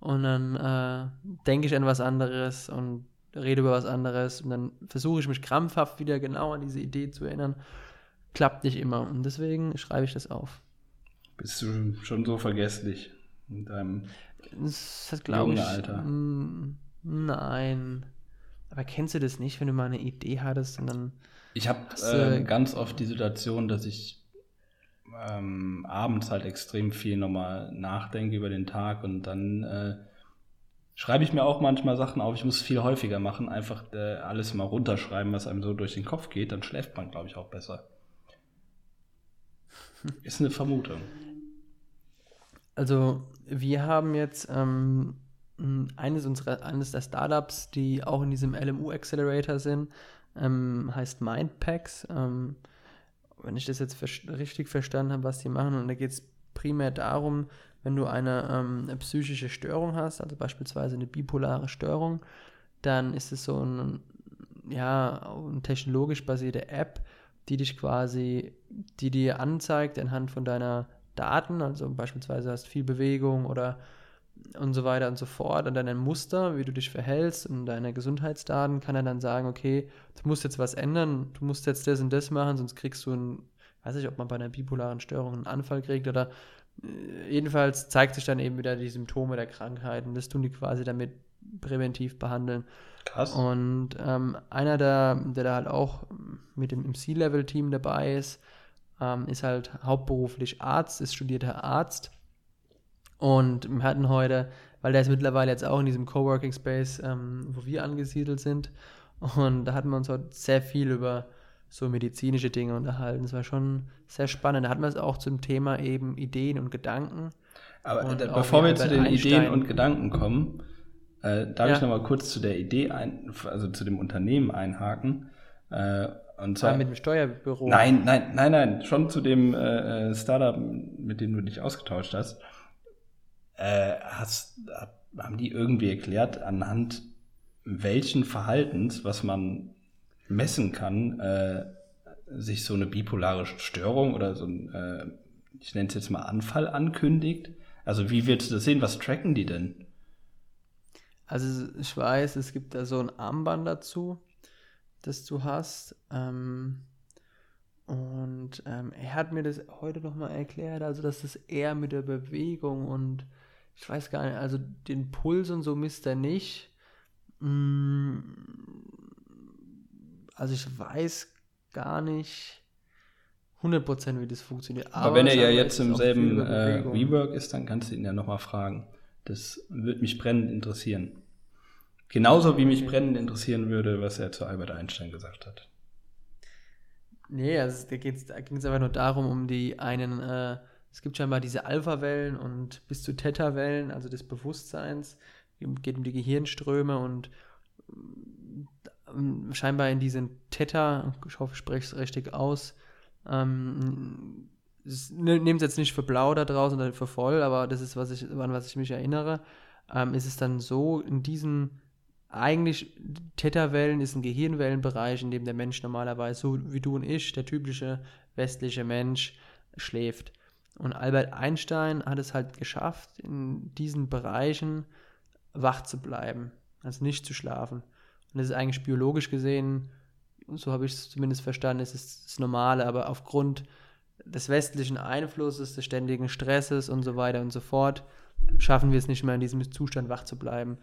und dann äh, denke ich an was anderes und rede über was anderes und dann versuche ich mich krampfhaft wieder genau an diese Idee zu erinnern klappt nicht immer. Und deswegen schreibe ich das auf. Bist du schon so vergesslich in deinem das hat, jungen ich, Alter? Nein. Aber kennst du das nicht, wenn du mal eine Idee hattest und dann. Ich habe äh, ganz oft die Situation, dass ich ähm, abends halt extrem viel nochmal nachdenke über den Tag und dann äh, schreibe ich mir auch manchmal Sachen auf. Ich muss viel häufiger machen, einfach äh, alles mal runterschreiben, was einem so durch den Kopf geht. Dann schläft man, glaube ich, auch besser. Ist eine Vermutung. Also, wir haben jetzt ähm, eines, unserer, eines der Startups, die auch in diesem LMU Accelerator sind, ähm, heißt Mindpacks. Ähm, wenn ich das jetzt ver richtig verstanden habe, was die machen, und da geht es primär darum, wenn du eine, ähm, eine, psychische Störung hast, also beispielsweise eine bipolare Störung, dann ist es so ein, ja, eine technologisch basierte App, die dich quasi, die dir anzeigt anhand von deiner Daten, also beispielsweise hast viel Bewegung oder und so weiter und so fort und dein Muster, wie du dich verhältst und deine Gesundheitsdaten, kann er dann sagen, okay, du musst jetzt was ändern, du musst jetzt das und das machen, sonst kriegst du ein, weiß ich, ob man bei einer bipolaren Störung einen Anfall kriegt oder äh, jedenfalls zeigt sich dann eben wieder die Symptome der Krankheit und das tun die quasi damit präventiv behandeln. Krass. Und ähm, einer, der, der da halt auch mit dem C-Level-Team dabei ist, ähm, ist halt hauptberuflich Arzt, ist studierter Arzt. Und wir hatten heute, weil der ist mittlerweile jetzt auch in diesem Coworking Space, ähm, wo wir angesiedelt sind. Und da hatten wir uns heute sehr viel über so medizinische Dinge unterhalten. Es war schon sehr spannend. Da hatten wir es auch zum Thema eben Ideen und Gedanken. Aber und bevor wir zu den Einstein, Ideen und Gedanken kommen, äh, darf ja. ich nochmal kurz zu der Idee, ein, also zu dem Unternehmen einhaken. Äh, und zwar, Ah, mit dem Steuerbüro. Nein, nein, nein, nein. Schon zu dem äh, Startup, mit dem du dich ausgetauscht hast. Äh, hast, haben die irgendwie erklärt, anhand welchen Verhaltens, was man messen kann, äh, sich so eine bipolare Störung oder so ein, äh, ich nenne es jetzt mal Anfall ankündigt? Also wie willst du das sehen? Was tracken die denn? Also ich weiß, es gibt da so ein Armband dazu, das du hast. Ähm, und ähm, er hat mir das heute nochmal erklärt, also dass es eher mit der Bewegung und ich weiß gar nicht, also den Puls und so misst er nicht. Mm, Also ich weiß gar nicht 100% wie das funktioniert. Aber, wenn er ja jetzt im selben äh. WeWork ist, dann kannst du ihn ja nochmal fragen. Das würde mich brennend interessieren. Genauso wie mich brennend interessieren würde, was er zu Albert Einstein gesagt hat. Nee, also da, da ging es einfach nur darum, um die einen, äh, es gibt scheinbar diese Alpha-Wellen und bis zu Theta-Wellen, also des Bewusstseins, geht um die Gehirnströme und ähm, scheinbar in diesen Theta, ich hoffe, ich spreche es richtig aus, ähm, nehmt es jetzt nicht für blau da draußen oder für voll, aber das ist, was ich, an was ich mich erinnere, ähm, ist es dann so, in diesen eigentlich Theta-Wellen ist ein Gehirnwellenbereich, in dem der Mensch normalerweise, so wie du und ich, der typische westliche Mensch, schläft. Und Albert Einstein hat es halt geschafft, in diesen Bereichen wach zu bleiben, also nicht zu schlafen. Und das ist eigentlich biologisch gesehen, so habe ich es zumindest verstanden, ist es das Normale, aber aufgrund des westlichen Einflusses, des ständigen Stresses und so weiter und so fort, schaffen wir es nicht mehr in diesem Zustand wach zu bleiben.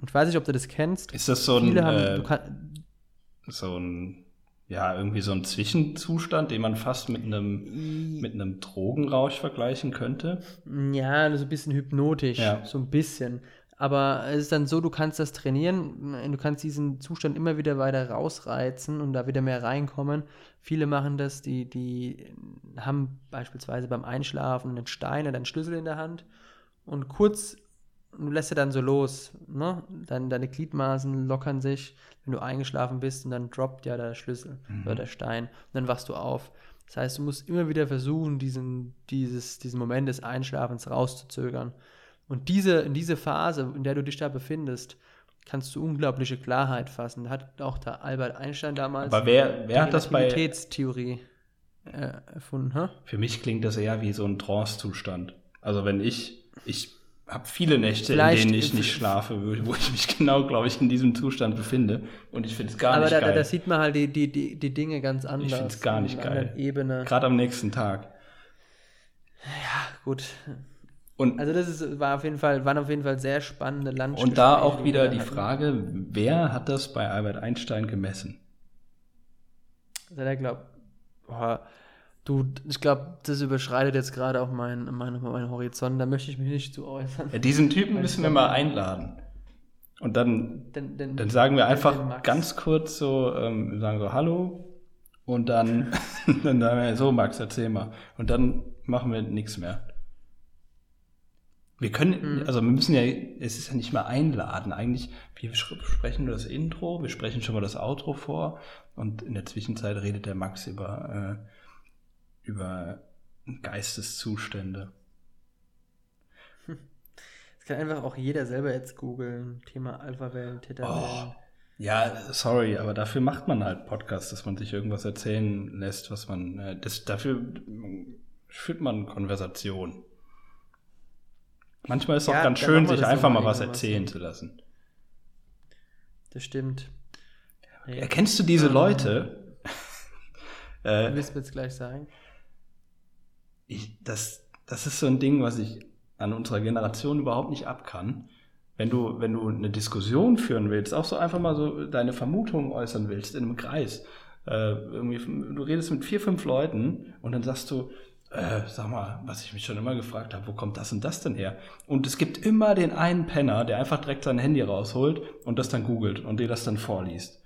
Und ich weiß nicht, ob du das kennst. Ist das so ein, Viele haben, äh, kann, so ein, ja, irgendwie so ein Zwischenzustand, den man fast mit einem, mit einem Drogenrausch vergleichen könnte? Ja, so ein bisschen hypnotisch, Ja. so ein bisschen. Aber es ist dann so, du kannst das trainieren, du kannst diesen Zustand immer wieder weiter rausreizen und da wieder mehr reinkommen. Viele machen das, die, die haben beispielsweise beim Einschlafen einen Stein oder einen Schlüssel in der Hand und kurz, du lässt ja dann so los, ne? Dann deine Gliedmaßen lockern sich, wenn du eingeschlafen bist und dann droppt ja der Schlüssel oder der Stein und dann wachst du auf. Das heißt, du musst immer wieder versuchen, diesen, dieses, diesen Moment des Einschlafens rauszuzögern. Und diese, in diese Phase, in der du dich da befindest, kannst du unglaubliche Klarheit fassen. Da hat auch der Albert Einstein damals Aber wer, wer hat das bei, Relativitätstheorie äh, erfunden. Hä? für mich klingt das eher wie so ein Trance-Zustand. Also wenn ich, ich habe viele Nächte, in Vielleicht- denen ich nicht schlafe, wo, wo ich mich genau, glaube ich, in diesem Zustand befinde. Und ich finde es gar Aber nicht da, geil. da sieht man halt die, die, die, die Dinge ganz anders. find's gar nicht auf einer geil. Ebene. Gerade am nächsten Tag. Gut. Und, Also das ist, war auf jeden Fall, waren auf jeden Fall sehr spannende Lunch. und da auch wieder die Frage, wer hat das bei Albert Einstein gemessen? Also der glaubt, boah, du, ich glaube, das überschreitet jetzt gerade auch meinen mein, mein Horizont, da möchte ich mich nicht zu äußern. Ja, diesen Typen müssen wir mal einladen. Und dann, Denn, denn, dann sagen wir den einfach ganz kurz so, ähm, wir sagen so Hallo und dann, dann sagen wir so, Max, erzähl mal. Und dann machen wir nichts mehr. Wir können, Mhm. also wir müssen ja, es ist ja nicht mal einladen. Eigentlich, wir sprechen nur das Intro, wir sprechen schon mal das Outro vor und in der Zwischenzeit redet der Max über, äh, über Geisteszustände. Das kann einfach auch jeder selber jetzt googeln. Thema Alpha-Wellen, Theta-Wellen. Ja, sorry, aber dafür macht man halt Podcasts, dass man sich irgendwas erzählen lässt, was man, äh, das, dafür führt man Konversation. Manchmal ist es auch Ja, ganz dann schön, sich einfach mal was erzählen so. zu lassen. Das stimmt. Erkennst du diese. Leute? äh, willst du mir jetzt gleich sagen? Ich, das, das ist so ein Ding, was ich an unserer Generation überhaupt nicht abkann. Wenn du, wenn du eine Diskussion führen willst, auch so einfach mal so deine Vermutungen äußern willst in einem Kreis, äh, du redest mit vier, fünf Leuten und dann sagst du, äh, sag mal, was ich mich schon immer gefragt habe, wo kommt das und das denn her? Und es gibt immer den einen Penner, der einfach direkt sein Handy rausholt und das dann googelt und dir das dann vorliest.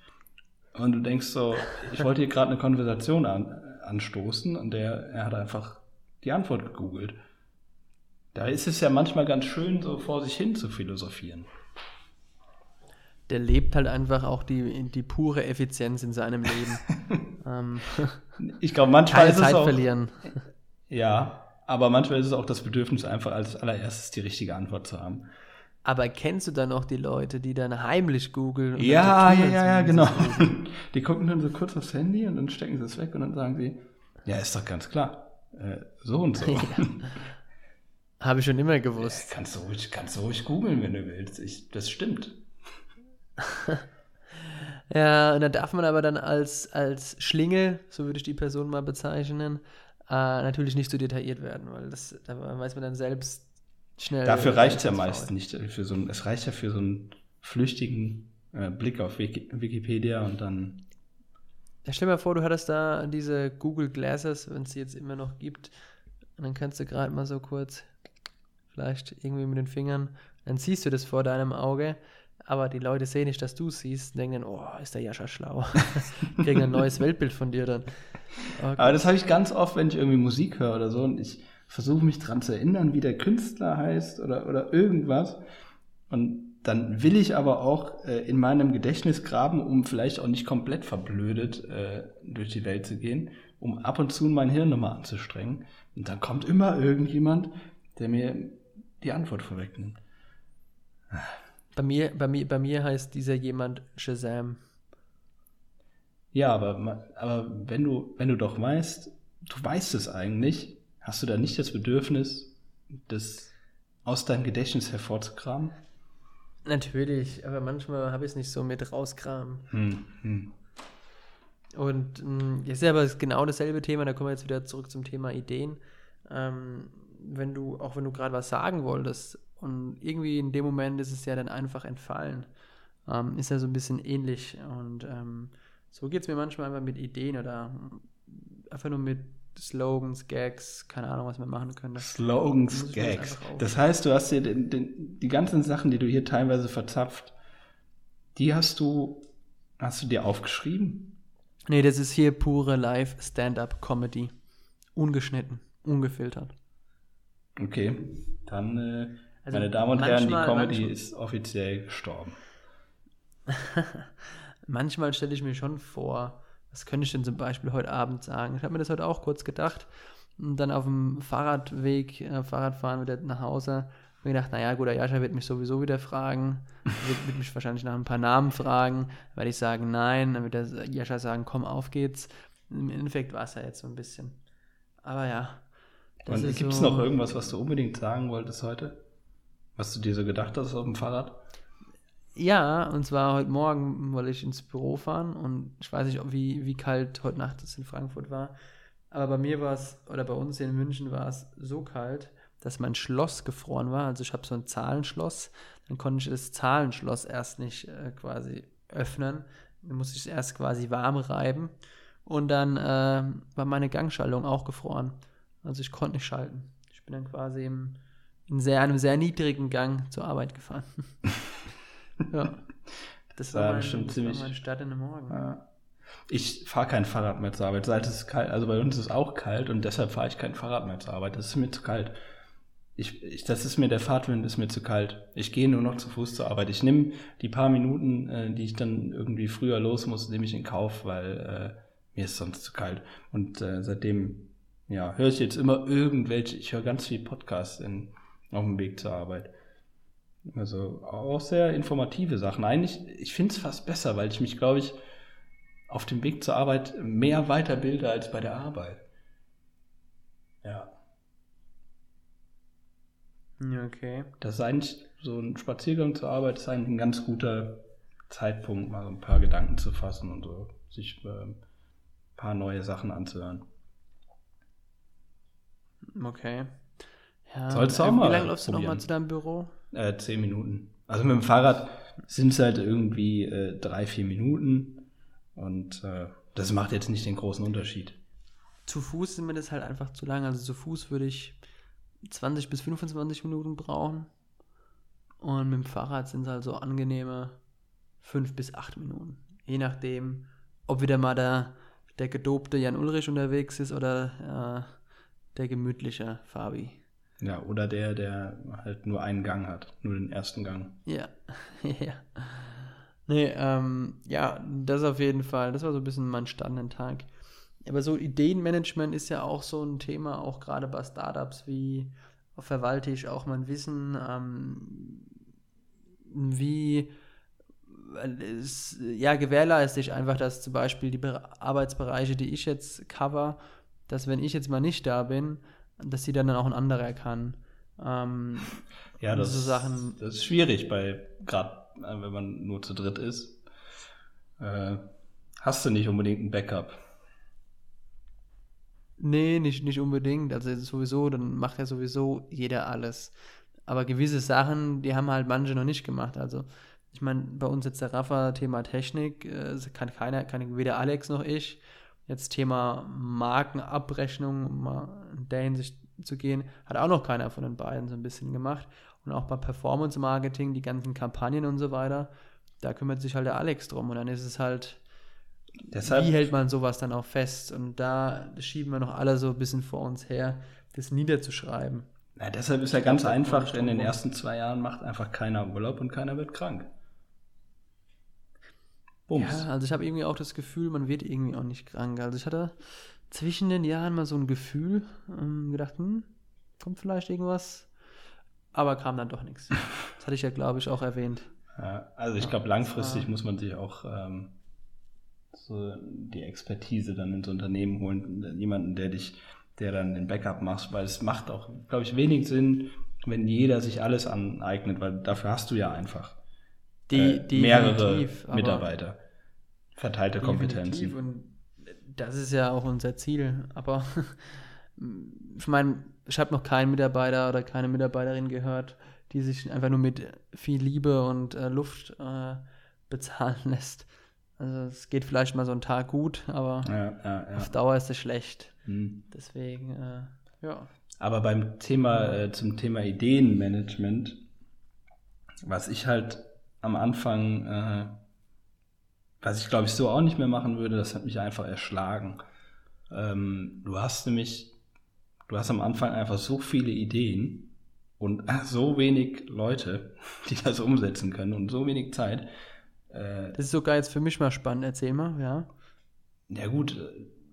Und du denkst so, ich wollte hier gerade eine Konversation an, anstoßen und der, er hat einfach die Antwort gegoogelt. Da ist es ja manchmal ganz schön, so vor sich hin zu philosophieren. der lebt halt einfach auch die, die pure Effizienz in seinem Leben. ähm, Ich glaube, manchmal ist es Zeit auch, verlieren. Ja, aber manchmal ist es auch das Bedürfnis, einfach als allererstes die richtige Antwort zu haben. Aber kennst du dann noch die Leute, die dann heimlich googeln? Ja, ja, ja, ja, genau. es? Die gucken dann so kurz aufs Handy und dann stecken sie es weg und dann sagen sie, ja, ist doch ganz klar. Äh, so und so. Habe ich schon immer gewusst. kannst du ruhig, kannst du ruhig googeln, wenn du willst. Ich, das stimmt. Ja, und da darf man aber dann als, als Schlingel, so würde ich die Person mal bezeichnen, äh, natürlich nicht so detailliert werden, weil das, da weiß man dann selbst schnell. Dafür reicht es ja meist nicht. Für so ein, es reicht ja für so einen flüchtigen äh, Blick auf Wiki, Wikipedia und dann. Stell dir mal vor, du hattest da diese Google Glasses, wenn es sie jetzt immer noch gibt, und dann kannst du gerade mal so kurz, vielleicht irgendwie mit den Fingern, dann siehst du das vor deinem Auge, aber die Leute sehen nicht, dass du es siehst und denken dann, oh, ist der Jascha schlau. Kriegen ein neues Weltbild von dir dann. Okay. Aber das habe ich ganz oft, wenn ich irgendwie Musik höre oder so und ich versuche mich dran zu erinnern, wie der Künstler heißt oder, oder irgendwas. Und dann will ich aber auch äh, in meinem Gedächtnis graben, um vielleicht auch nicht komplett verblödet äh, durch die Welt zu gehen, um ab und zu mein Hirn nochmal anzustrengen. Und dann kommt immer irgendjemand, der mir die Antwort vorwegnimmt. Bei mir, bei, mir, bei mir heißt dieser jemand Shazam. Ja, aber, aber wenn du, wenn du doch weißt, du weißt es eigentlich, hast du da nicht das Bedürfnis, das aus deinem Gedächtnis hervorzukramen? Natürlich, aber manchmal habe ich es nicht so mit rauskramen. Hm, hm. Und mh, jetzt ist aber genau dasselbe Thema, da kommen wir jetzt wieder zurück zum Thema Ideen. Ähm, wenn du, auch wenn du gerade was sagen wolltest und irgendwie in dem Moment ist es ja dann einfach entfallen, ähm, ist ja so ein bisschen ähnlich. Und ähm, so geht es mir manchmal einfach mit Ideen oder einfach nur mit Slogans, Gags, keine Ahnung, was man machen könnte. Slogans, Gags. Das heißt, du hast dir den, den, die ganzen Sachen, die du hier teilweise verzapft, die hast du, hast du dir aufgeschrieben? Nee, das ist hier pure Live-Stand-Up-Comedy. Ungeschnitten, ungefiltert. Okay, dann, äh, Also meine Damen und Herren, die manchmal- Comedy manchmal- ist offiziell gestorben. Manchmal stelle ich mir schon vor, was könnte ich denn zum Beispiel heute Abend sagen? Ich habe mir das heute auch kurz gedacht. Und dann auf dem Fahrradweg, äh, Fahrradfahren wieder nach Hause, habe mir gedacht, naja, gut, der Jascha wird mich sowieso wieder fragen, wird, wird mich wahrscheinlich nach ein paar Namen fragen, werde ich sagen, nein, dann wird der Jascha sagen, komm, auf geht's. Im Endeffekt war es ja jetzt so ein bisschen. Aber ja. gibt es so- noch irgendwas, was du unbedingt sagen wolltest heute? Was du dir so gedacht hast auf dem Fahrrad? Ja, und zwar heute Morgen wollte ich ins Büro fahren und ich weiß nicht, wie, wie kalt heute Nacht es in Frankfurt war. Aber bei mir war es, oder bei uns hier in München war es so kalt, dass mein Schloss gefroren war. Also ich habe so ein Zahlenschloss. Dann konnte ich das Zahlenschloss erst nicht äh, quasi öffnen. Dann musste ich es erst quasi warm reiben. Und dann äh, war meine Gangschaltung auch gefroren. Also ich konnte nicht schalten. Ich bin dann quasi im, in sehr, einem sehr niedrigen Gang zur Arbeit gefahren. ja. Das war war, mein, bestimmt das ziemlich- war mein Start in den Morgen. Ja. Ich fahre kein Fahrrad mehr zur Arbeit. Seit es ist kalt, also bei uns ist es auch kalt und deshalb fahre ich kein Fahrrad mehr zur Arbeit. Das ist mir zu kalt. Ich, ich, das ist mir der Fahrtwind ist mir zu kalt. Ich gehe nur noch zu Fuß zur Arbeit. Ich nehme die paar Minuten, äh, die ich dann irgendwie früher los muss, nehme ich in Kauf, weil äh, mir ist sonst zu kalt. Und äh, seitdem ja, höre ich jetzt immer irgendwelche, ich höre ganz viel Podcasts in, auf dem Weg zur Arbeit. Also auch sehr informative Sachen. Eigentlich, ich finde es fast besser, weil ich mich, glaube ich, auf dem Weg zur Arbeit mehr weiterbilde als bei der Arbeit. Ja. Ja, okay. Das ist eigentlich so ein Spaziergang zur Arbeit ist eigentlich ein ganz guter Zeitpunkt, mal so ein paar Gedanken zu fassen und so sich äh, ein paar neue Sachen anzuhören. Okay. Ja, Sollst du äh, auch mal Wie lange läufst du nochmal zu deinem Büro? Äh, zehn Minuten. Also mit dem Fahrrad sind es halt irgendwie äh, drei, vier Minuten und äh, das macht jetzt nicht den großen Unterschied. Zu Fuß sind mir das halt einfach zu lang. Also zu Fuß würde ich 20 bis 25 Minuten brauchen. Und mit dem Fahrrad sind es halt so angenehme 5 bis 8 Minuten. Je nachdem, ob wieder mal der, der gedobte Jan Ulrich unterwegs ist oder äh, der gemütliche Fabi. Ja, oder der, der halt nur einen Gang hat, nur den ersten Gang. Ja, ja. Nee, ähm, ja, das auf jeden Fall. Das war so ein bisschen mein Stand an Tag. Aber so Ideenmanagement ist ja auch so ein Thema, auch gerade bei Startups, wie verwalte ich auch mein Wissen, ähm, wie es, ja, gewährleiste ich einfach, dass zum Beispiel die Arbeitsbereiche, die ich jetzt cover, dass wenn ich jetzt mal nicht da bin, dass sie dann auch ein anderer kann. Ähm, ja, das, so Sachen, das ist schwierig, bei gerade äh, wenn man nur zu dritt ist. Äh, hast du nicht unbedingt ein Backup. Nee, nicht, nicht unbedingt. Also sowieso, dann macht ja sowieso jeder alles. Aber gewisse Sachen, die haben halt manche noch nicht gemacht. Also ich meine, bei uns jetzt der Rafa, Thema Technik, äh, kann keiner, kann weder Alex noch ich. Jetzt Thema Markenabrechnung, um mal in der Hinsicht zu gehen, hat auch noch keiner von den beiden so ein bisschen gemacht. Und auch bei Performance Marketing, die ganzen Kampagnen und so weiter, da kümmert sich halt der Alex drum. Und dann ist es halt, Deshalb, wie hält man sowas dann auch fest? Und da schieben wir noch alle so ein bisschen vor uns her, das niederzuschreiben. Ja, deshalb ist ja ganz einfach, in den ersten zwei Jahren macht einfach keiner Urlaub und keiner wird krank. Bums. Ja, also ich habe irgendwie auch das Gefühl, man wird irgendwie auch nicht krank. Also ich hatte zwischen den Jahren mal so ein Gefühl, ähm, gedacht, hm, kommt vielleicht irgendwas, aber kam dann doch nichts. Das hatte ich ja, glaube ich, auch erwähnt. Ja, also ich glaube, langfristig muss man sich auch ähm, so die Expertise dann ins Unternehmen holen, jemanden, der dich, der dann den Backup macht, weil es macht auch, glaube ich, wenig Sinn, wenn jeder sich alles aneignet, weil dafür hast du ja einfach die, äh, mehrere Mitarbeiter, verteilte Kompetenzen. Und das ist ja auch unser Ziel. Aber ich meine, ich habe noch keinen Mitarbeiter oder keine Mitarbeiterin gehört, die sich einfach nur mit viel Liebe und äh, Luft äh, bezahlen lässt. Also es geht vielleicht mal so einen Tag gut, aber ja, ja, ja. auf Dauer ist es schlecht. Hm. Deswegen, äh, ja. Aber beim Thema, äh, zum Thema Ideenmanagement, was ich halt am Anfang, äh, was ich glaube ich so auch nicht mehr machen würde, das hat mich einfach erschlagen. Ähm, du hast nämlich, du hast am Anfang einfach so viele Ideen und so wenig Leute, die das umsetzen können und so wenig Zeit. Äh, das ist sogar jetzt für mich mal spannend, erzähl mal, ja. Ja gut,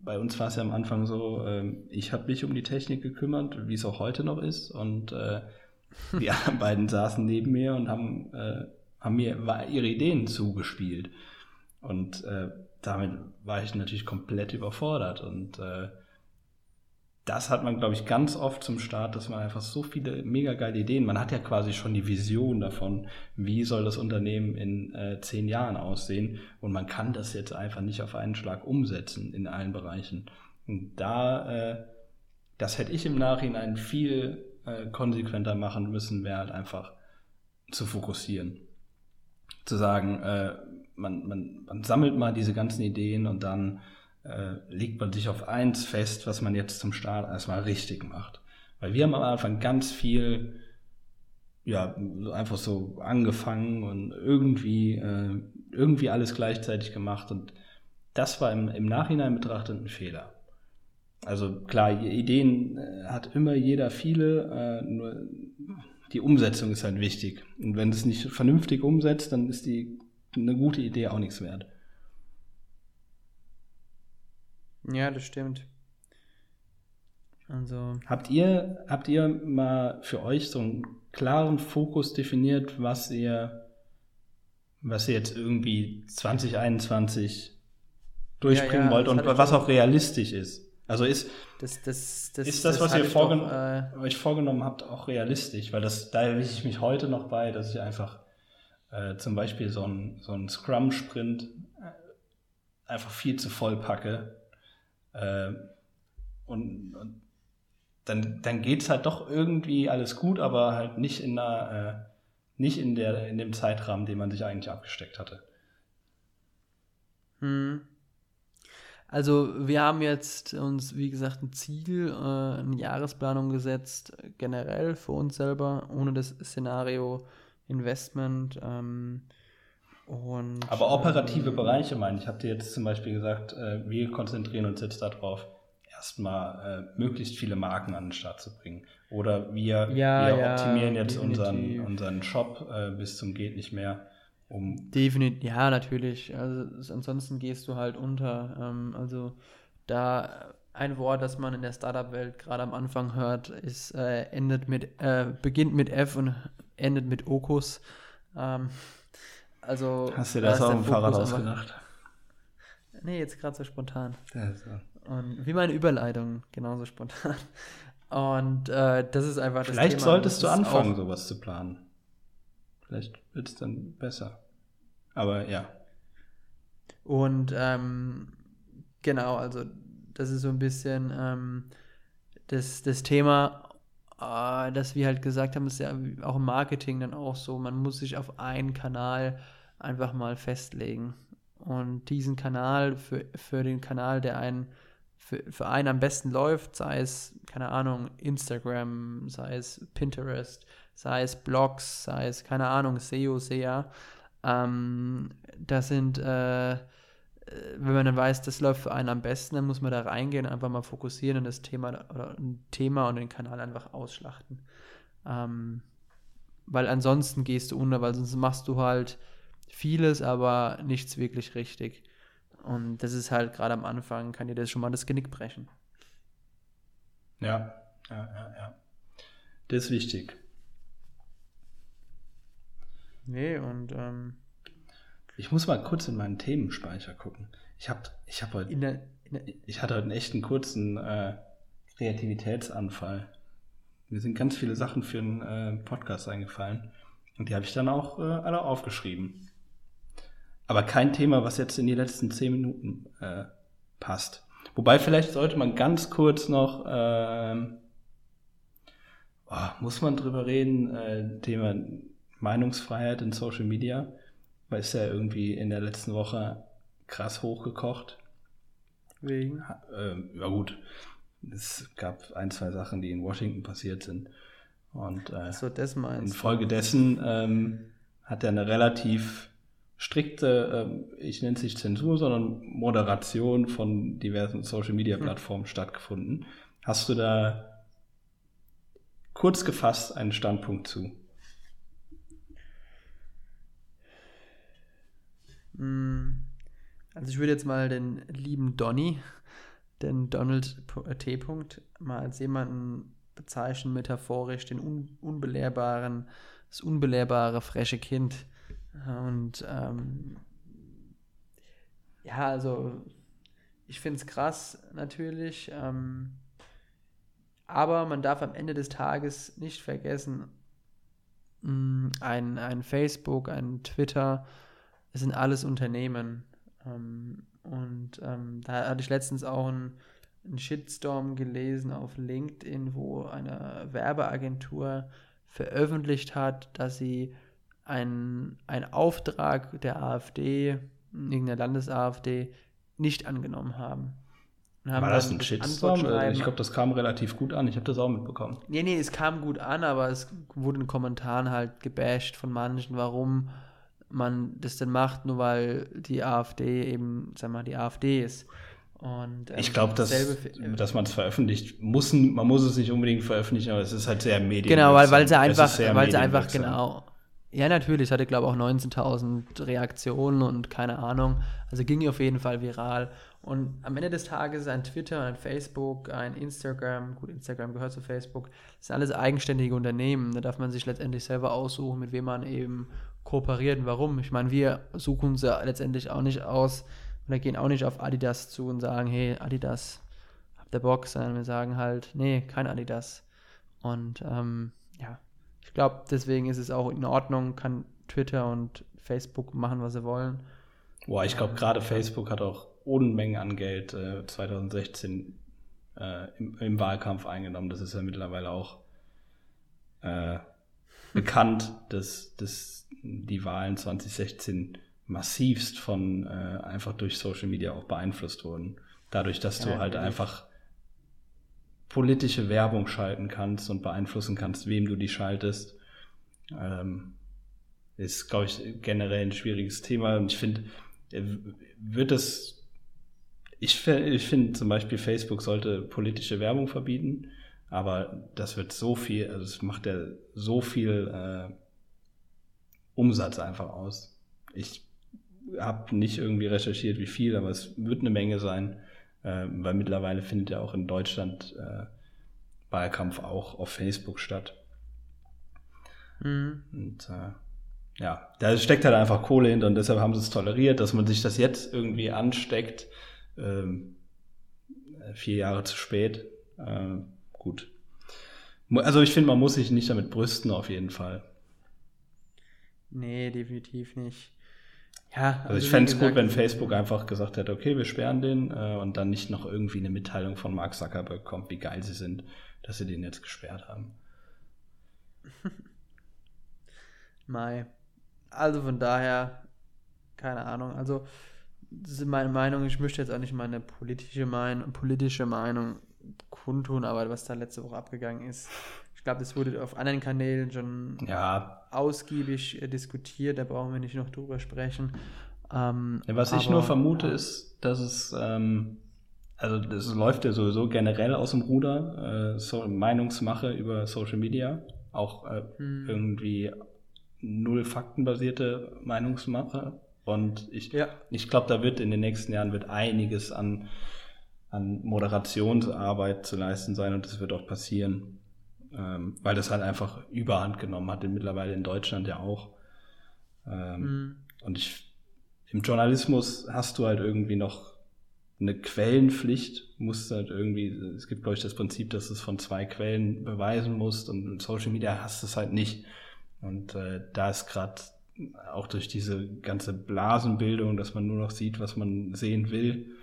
bei uns war es ja am Anfang so, äh, ich habe mich um die Technik gekümmert, wie es auch heute noch ist und äh, die beiden saßen neben mir und haben äh, haben mir ihre Ideen zugespielt. Und äh, damit war ich natürlich komplett überfordert. Und äh, das hat man, glaube ich, ganz oft zum Start, dass man einfach so viele mega geile Ideen, man hat ja quasi schon die Vision davon, wie soll das Unternehmen in äh, zehn Jahren aussehen. Und man kann das jetzt einfach nicht auf einen Schlag umsetzen in allen Bereichen. Und da, äh, das hätte ich im Nachhinein viel äh, konsequenter machen müssen, wäre halt einfach zu fokussieren zu sagen, äh, man, man, man sammelt mal diese ganzen Ideen und dann äh, legt man sich auf eins fest, was man jetzt zum Start erstmal richtig macht. Weil wir haben am Anfang ganz viel, ja, einfach so angefangen und irgendwie, äh, irgendwie alles gleichzeitig gemacht und das war im, im Nachhinein betrachtet ein Fehler. Also klar, Ideen äh, hat immer jeder viele, äh, nur die Umsetzung ist halt wichtig. Und wenn es nicht vernünftig umsetzt, dann ist die eine gute Idee auch nichts wert. Ja, das stimmt. Also. Habt ihr, habt ihr mal für euch so einen klaren Fokus definiert, was ihr, was ihr jetzt irgendwie 2021 durchbringen ja, ja, wollt und was auch realistisch ist? Also ist das, das, das, ist das, was ihr vorgen doch, äh, euch vorgenommen habt, auch realistisch? Weil das, da erwische ich mich heute noch bei, dass ich einfach äh, zum Beispiel so einen so Scrum-Sprint äh, einfach viel zu voll packe. Äh, und, und dann, dann geht es halt doch irgendwie alles gut, aber halt nicht in der, äh, nicht in der, in dem Zeitrahmen, den man sich eigentlich abgesteckt hatte. Hm. Also wir haben jetzt uns, wie gesagt, ein Ziel, äh, eine Jahresplanung gesetzt, generell für uns selber, ohne das Szenario Investment. Ähm, und, Aber operative ähm, Bereiche meine ich. Habt ihr jetzt zum Beispiel gesagt, äh, wir konzentrieren uns jetzt darauf, erstmal äh, möglichst viele Marken an den Start zu bringen. Oder wir, ja, wir ja, optimieren jetzt unseren, unseren Shop äh, bis zum geht nicht mehr. Um Definitiv, ja, natürlich. Also ansonsten gehst du halt unter. Ähm, also da ein Wort, das man in der Startup-Welt gerade am Anfang hört, ist äh, endet mit, äh, beginnt mit F und endet mit Okus. Ähm, also hast du da das ist auf dem Fahrrad ausgedacht? Nee, jetzt gerade so spontan. So. Und wie meine Überleitung, genauso spontan. Und äh, das ist einfach das Vielleicht Thema. solltest du anfangen, sowas zu planen. Vielleicht wird es dann besser. Aber ja. Und ähm, genau, also das ist so ein bisschen ähm, das, das Thema, äh, das wir halt gesagt haben, ist ja auch im Marketing dann auch so, man muss sich auf einen Kanal einfach mal festlegen. Und diesen Kanal für, für den Kanal, der einen für, für einen am besten läuft, sei es, keine Ahnung, Instagram, sei es Pinterest, sei es Blogs, sei es, keine Ahnung, SEO, SEA, ähm, das sind, äh, wenn man dann weiß, das läuft für einen am besten, dann muss man da reingehen, einfach mal fokussieren und das Thema oder ein Thema und den Kanal einfach ausschlachten. Ähm, weil ansonsten gehst du unter, weil sonst machst du halt vieles, aber nichts wirklich richtig. Und das ist halt gerade am Anfang, kann dir das schon mal das Genick brechen. Ja, ja, ja, ja. Das ist wichtig. Nee, und ähm, Ich muss mal kurz in meinen Themenspeicher gucken. Ich habe ich hab heute, der, der, ich hatte heute einen echten kurzen äh, Kreativitätsanfall. Mir sind ganz viele Sachen für einen äh, Podcast eingefallen. Und die habe ich dann auch äh, alle aufgeschrieben. Aber kein Thema, was jetzt in die letzten zehn Minuten äh, passt. Wobei vielleicht sollte man ganz kurz noch, ähm, oh, muss man drüber reden, äh, Thema Meinungsfreiheit in Social Media, weil ist ja irgendwie in der letzten Woche krass hochgekocht. wegen. Ähm, ja gut, es gab ein, zwei Sachen, die in Washington passiert sind. Und äh, So, das meinst. Infolgedessen ähm, hat er eine relativ strikte, ähm, ich nenne es nicht Zensur, sondern Moderation von diversen Social-Media-Plattformen stattgefunden. Hast du da kurz gefasst einen Standpunkt zu? Also ich würde jetzt mal den lieben Donny, den Donald äh, T. Punkt, mal als jemanden bezeichnen, metaphorisch, den un unbelehrbaren, das unbelehrbare, freche Kind. Und ähm, ja, also ich finde es krass natürlich, ähm, aber man darf am Ende des Tages nicht vergessen, mh, ein, ein Facebook, ein Twitter, das sind alles Unternehmen. Ähm, und ähm, da hatte ich letztens auch einen, einen Shitstorm gelesen auf LinkedIn, wo eine Werbeagentur veröffentlicht hat, dass sie einen, einen Auftrag der AfD, irgendeiner Landes-AfD, nicht angenommen haben. Haben War das ein Shitstorm? Antwortschreiben- Ich glaube, das kam relativ gut an. Ich habe das auch mitbekommen. Nee, nee, es kam gut an, aber es wurde in Kommentaren halt gebasht von manchen, warum man das denn macht, nur weil die AfD eben, sag mal, die AfD ist. Und, ähm, Ich glaube, dass, für- dass man es veröffentlicht, muss, man muss es nicht unbedingt veröffentlichen, aber es ist halt sehr medien. Genau, weil, weil sie Es einfach, weil sie einfach, genau. Ja, natürlich, es hatte, glaube ich, auch 19.000 Reaktionen und keine Ahnung. Also ging auf jeden Fall viral. Und am Ende des Tages ist ein Twitter, ein Facebook, ein Instagram, gut, Instagram gehört zu Facebook, das sind alles eigenständige Unternehmen. Da darf man sich letztendlich selber aussuchen, mit wem man eben kooperiert und warum. Ich meine, wir suchen uns ja letztendlich auch nicht aus oder gehen auch nicht auf Adidas zu und sagen, hey, Adidas, habt ihr Bock? Sondern wir sagen halt, nee, kein Adidas. Und ähm, ja, ich glaube, deswegen ist es auch in Ordnung, kann Twitter und Facebook machen, was sie wollen. Boah, ich glaube, gerade Facebook hat auch Unmengen an Geld äh, 2016 äh, im, im Wahlkampf eingenommen. Das ist ja mittlerweile auch äh, bekannt, dass, dass die Wahlen 2016 massivst von äh, einfach durch Social Media auch beeinflusst wurden. Dadurch, dass du Ja, halt natürlich. einfach politische Werbung schalten kannst und beeinflussen kannst, wem du die schaltest. Ähm, ist, glaube ich, generell ein schwieriges Thema. Und ich finde, äh, wird es, ich, ich finde zum Beispiel, Facebook sollte politische Werbung verbieten, aber das wird so viel, also es macht ja so viel äh, Umsatz einfach aus. ich habe nicht irgendwie recherchiert, wie viel, aber es wird eine Menge sein, äh, weil mittlerweile findet ja auch in Deutschland äh, Wahlkampf auch auf Facebook statt. Mhm. Und äh, ja, da steckt halt einfach Kohle hinter und deshalb haben sie es toleriert, dass man sich das jetzt irgendwie ansteckt. Ähm, vier Jahre zu spät. Ähm, gut. Also ich finde, man muss sich nicht damit brüsten, auf jeden Fall. Nee, definitiv nicht. Ja, also, ich wie fände es gut, wenn Facebook einfach gesagt hätte, okay, wir sperren den äh, und dann nicht noch irgendwie eine Mitteilung von Mark Zuckerberg kommt, wie geil sie sind, dass sie den jetzt gesperrt haben. Mai. Also von daher, keine Ahnung. Also, das ist meine Meinung. Ich möchte jetzt auch nicht meine politische Meinung, politische Meinung kundtun, aber was da letzte Woche abgegangen ist, ich glaube, das wurde auf anderen Kanälen schon Ja, ausgiebig äh, diskutiert. Da brauchen wir nicht noch drüber sprechen. Ähm, Ja, was ich aber- nur vermute, ist, dass es, ähm, also das läuft ja sowieso generell aus dem Ruder, äh, so Meinungsmache über Social Media, auch äh, Hm. irgendwie null faktenbasierte Meinungsmache. Und ich, Ja. ich glaube, da wird in den nächsten Jahren wird einiges an, an Moderationsarbeit zu leisten sein und das wird auch passieren, ähm, weil das halt einfach Überhand genommen hat, mittlerweile in Deutschland ja auch. Ähm, Hm. und ich, im Journalismus hast du halt irgendwie noch eine Quellenpflicht, musst halt irgendwie, es gibt, glaube ich, das Prinzip, dass du es von zwei Quellen beweisen musst und in Social Media hast du es halt nicht. Und äh, da ist gerade auch durch diese ganze Blasenbildung, dass man nur noch sieht, was man sehen will,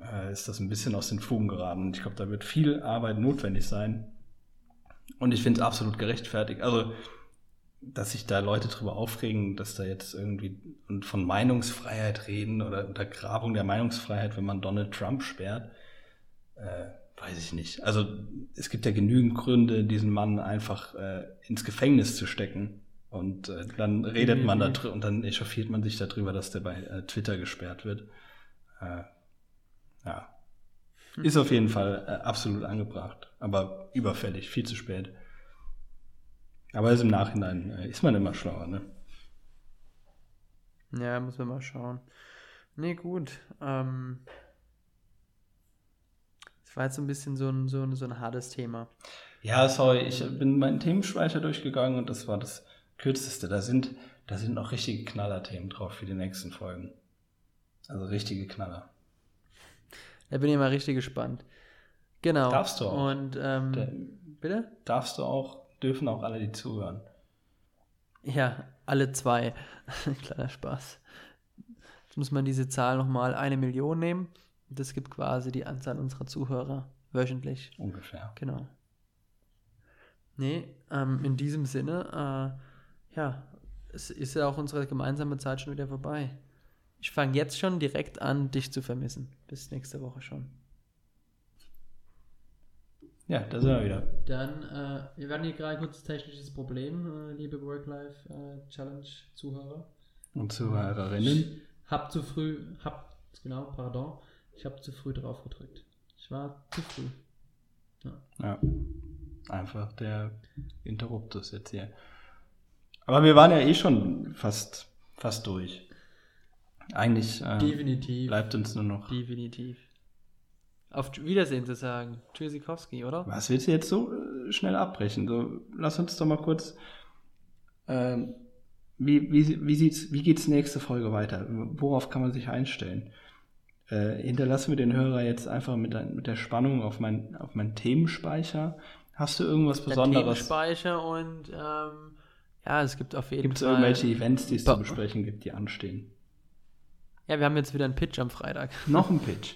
äh, ist das ein bisschen aus den Fugen geraten. Und ich glaube, da wird viel Arbeit notwendig sein. Und ich finde es absolut gerechtfertigt. Also, dass sich da Leute drüber aufregen, dass da jetzt irgendwie von Meinungsfreiheit reden oder Untergrabung der Meinungsfreiheit, wenn man Donald Trump sperrt, äh, weiß ich nicht. Also es gibt ja genügend Gründe, diesen Mann einfach äh, ins Gefängnis zu stecken. Und äh, dann redet man da drüber und dann echauffiert man sich darüber, dass der bei äh, Twitter gesperrt wird. Äh, ja. Ist auf jeden Fall äh, absolut angebracht, aber überfällig, viel zu spät. Aber ist im Nachhinein äh, ist man immer schlauer, ne? Ja, müssen wir mal schauen. Nee, gut. Ähm, das war jetzt so ein bisschen so ein, so ein, so ein hartes Thema. Ja, sorry, ich bin meinen Themenspeicher durchgegangen und das war das kürzeste. Da sind, da sind noch richtige Knallerthemen drauf für die nächsten Folgen. Also richtige Knaller. Da bin ich mal richtig gespannt. Genau. Darfst du auch. Und, ähm, Der, bitte? darfst du auch, dürfen auch alle, die zuhören. Ja, alle zwei. Kleiner Spaß. Jetzt muss man diese Zahl nochmal eine Million nehmen. Das gibt quasi die Anzahl unserer Zuhörer wöchentlich. Ungefähr. Genau. Nee, ähm, in diesem Sinne, äh, ja, es ist ja auch unsere gemeinsame Zeit schon wieder vorbei. Ich fange jetzt schon direkt an, dich zu vermissen. Bis nächste Woche schon. Ja, da sind wir wieder. Dann, äh, wir werden hier gerade kurz technisches Problem, äh, liebe Work-Life-Challenge-Zuhörer. Und Zuhörerinnen. Hab zu früh, hab, genau, pardon, ich habe zu früh drauf gedrückt. Ich war zu früh. Ja. Einfach der Interruptus jetzt hier. Aber wir waren ja eh schon fast, fast durch. Eigentlich äh, bleibt uns nur noch. Definitiv. Auf Wiedersehen zu sagen. Tschüssikowski, oder? Was willst du jetzt so äh, schnell abbrechen? So, lass uns doch mal kurz. Ähm, wie, wie, wie, sieht's, wie geht's nächste Folge weiter? Worauf kann man sich einstellen? Äh, hinterlassen wir den Hörer jetzt einfach mit, der- mit der Spannung auf mein, auf meinen Themenspeicher. Hast du irgendwas Der Besonderes? Themenspeicher und ähm, ja, es gibt auf jeden Gibt es Fall. irgendwelche Events, die es zu besprechen gibt, die anstehen? Ja, wir haben jetzt wieder einen Pitch am Freitag. Noch ein Pitch.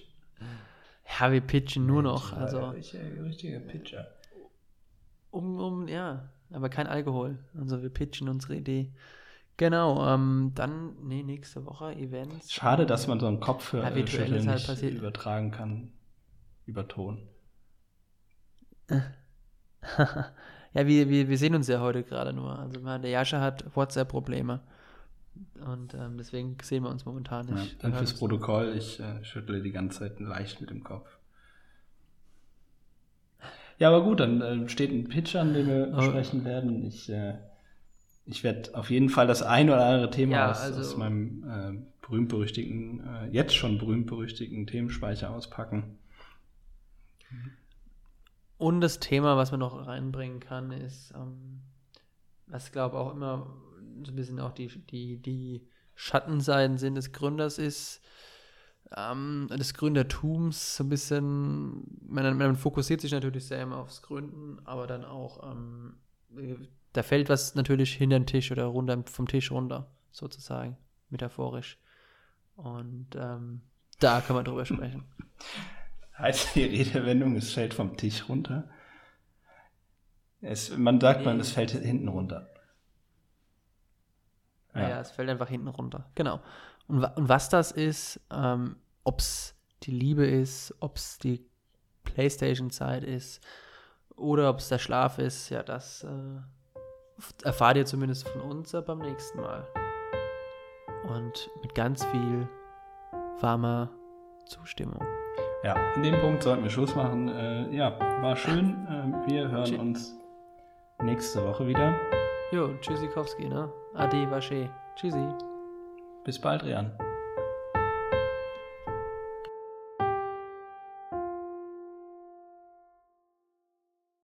Ja, wir pitchen nur noch. Also, richtiger Pitcher. um, um, ja, aber kein Alkohol. Also, wir pitchen unsere Idee. Genau, ähm, dann, nee, nächste Woche Events. Schade, dass man so einen Kopfhörer Ja, virtuell Schütteln halt nicht passiert. übertragen kann. Über Ton. ja, wir, wir, wir sehen uns ja heute gerade nur. Also, der Jascha hat WhatsApp-Probleme. Und ähm, deswegen sehen wir uns momentan Ja, nicht. dann Wir fürs. Protokoll, ich äh, schüttle die ganze Zeit leicht mit dem Kopf. Ja, aber gut, dann äh, steht ein Pitch an, den wir Oh. besprechen werden. Ich äh, ich werde auf jeden Fall das ein oder andere Thema Ja, aus, also- aus meinem äh, berühmt-berüchtigten, äh, jetzt schon berühmt-berüchtigten Themenspeicher auspacken. Und das Thema, was man noch reinbringen kann, ist, ähm, was glaube auch immer so ein bisschen auch die, die, die Schattenseiten sind des Gründers ist, ähm, des Gründertums so ein bisschen, man, man fokussiert sich natürlich sehr immer aufs Gründen, aber dann auch, ähm, äh, da fällt was natürlich hinter den Tisch oder runter vom Tisch runter, sozusagen, metaphorisch. Und ähm, da kann man drüber sprechen. Heißt die Redewendung, es fällt vom Tisch runter? Es, man sagt man, Nee. es fällt hinten runter. Ja. ja, es fällt einfach hinten runter. Genau. Und, und was das ist, ähm, ob es die Liebe ist, ob es die Playstation-Zeit ist oder ob es der Schlaf ist, ja, das äh, erfahrt ihr zumindest von uns ja beim nächsten Mal. Und mit ganz viel warmer Zustimmung. Ja, an dem Punkt sollten wir Schluss machen. Äh, ja, war schön. Äh, wir hören Tschü- uns nächste Woche wieder. Jo, Tschüssikowski, ne? Ade, Wasche. Tschüssi. Bis bald, Rian.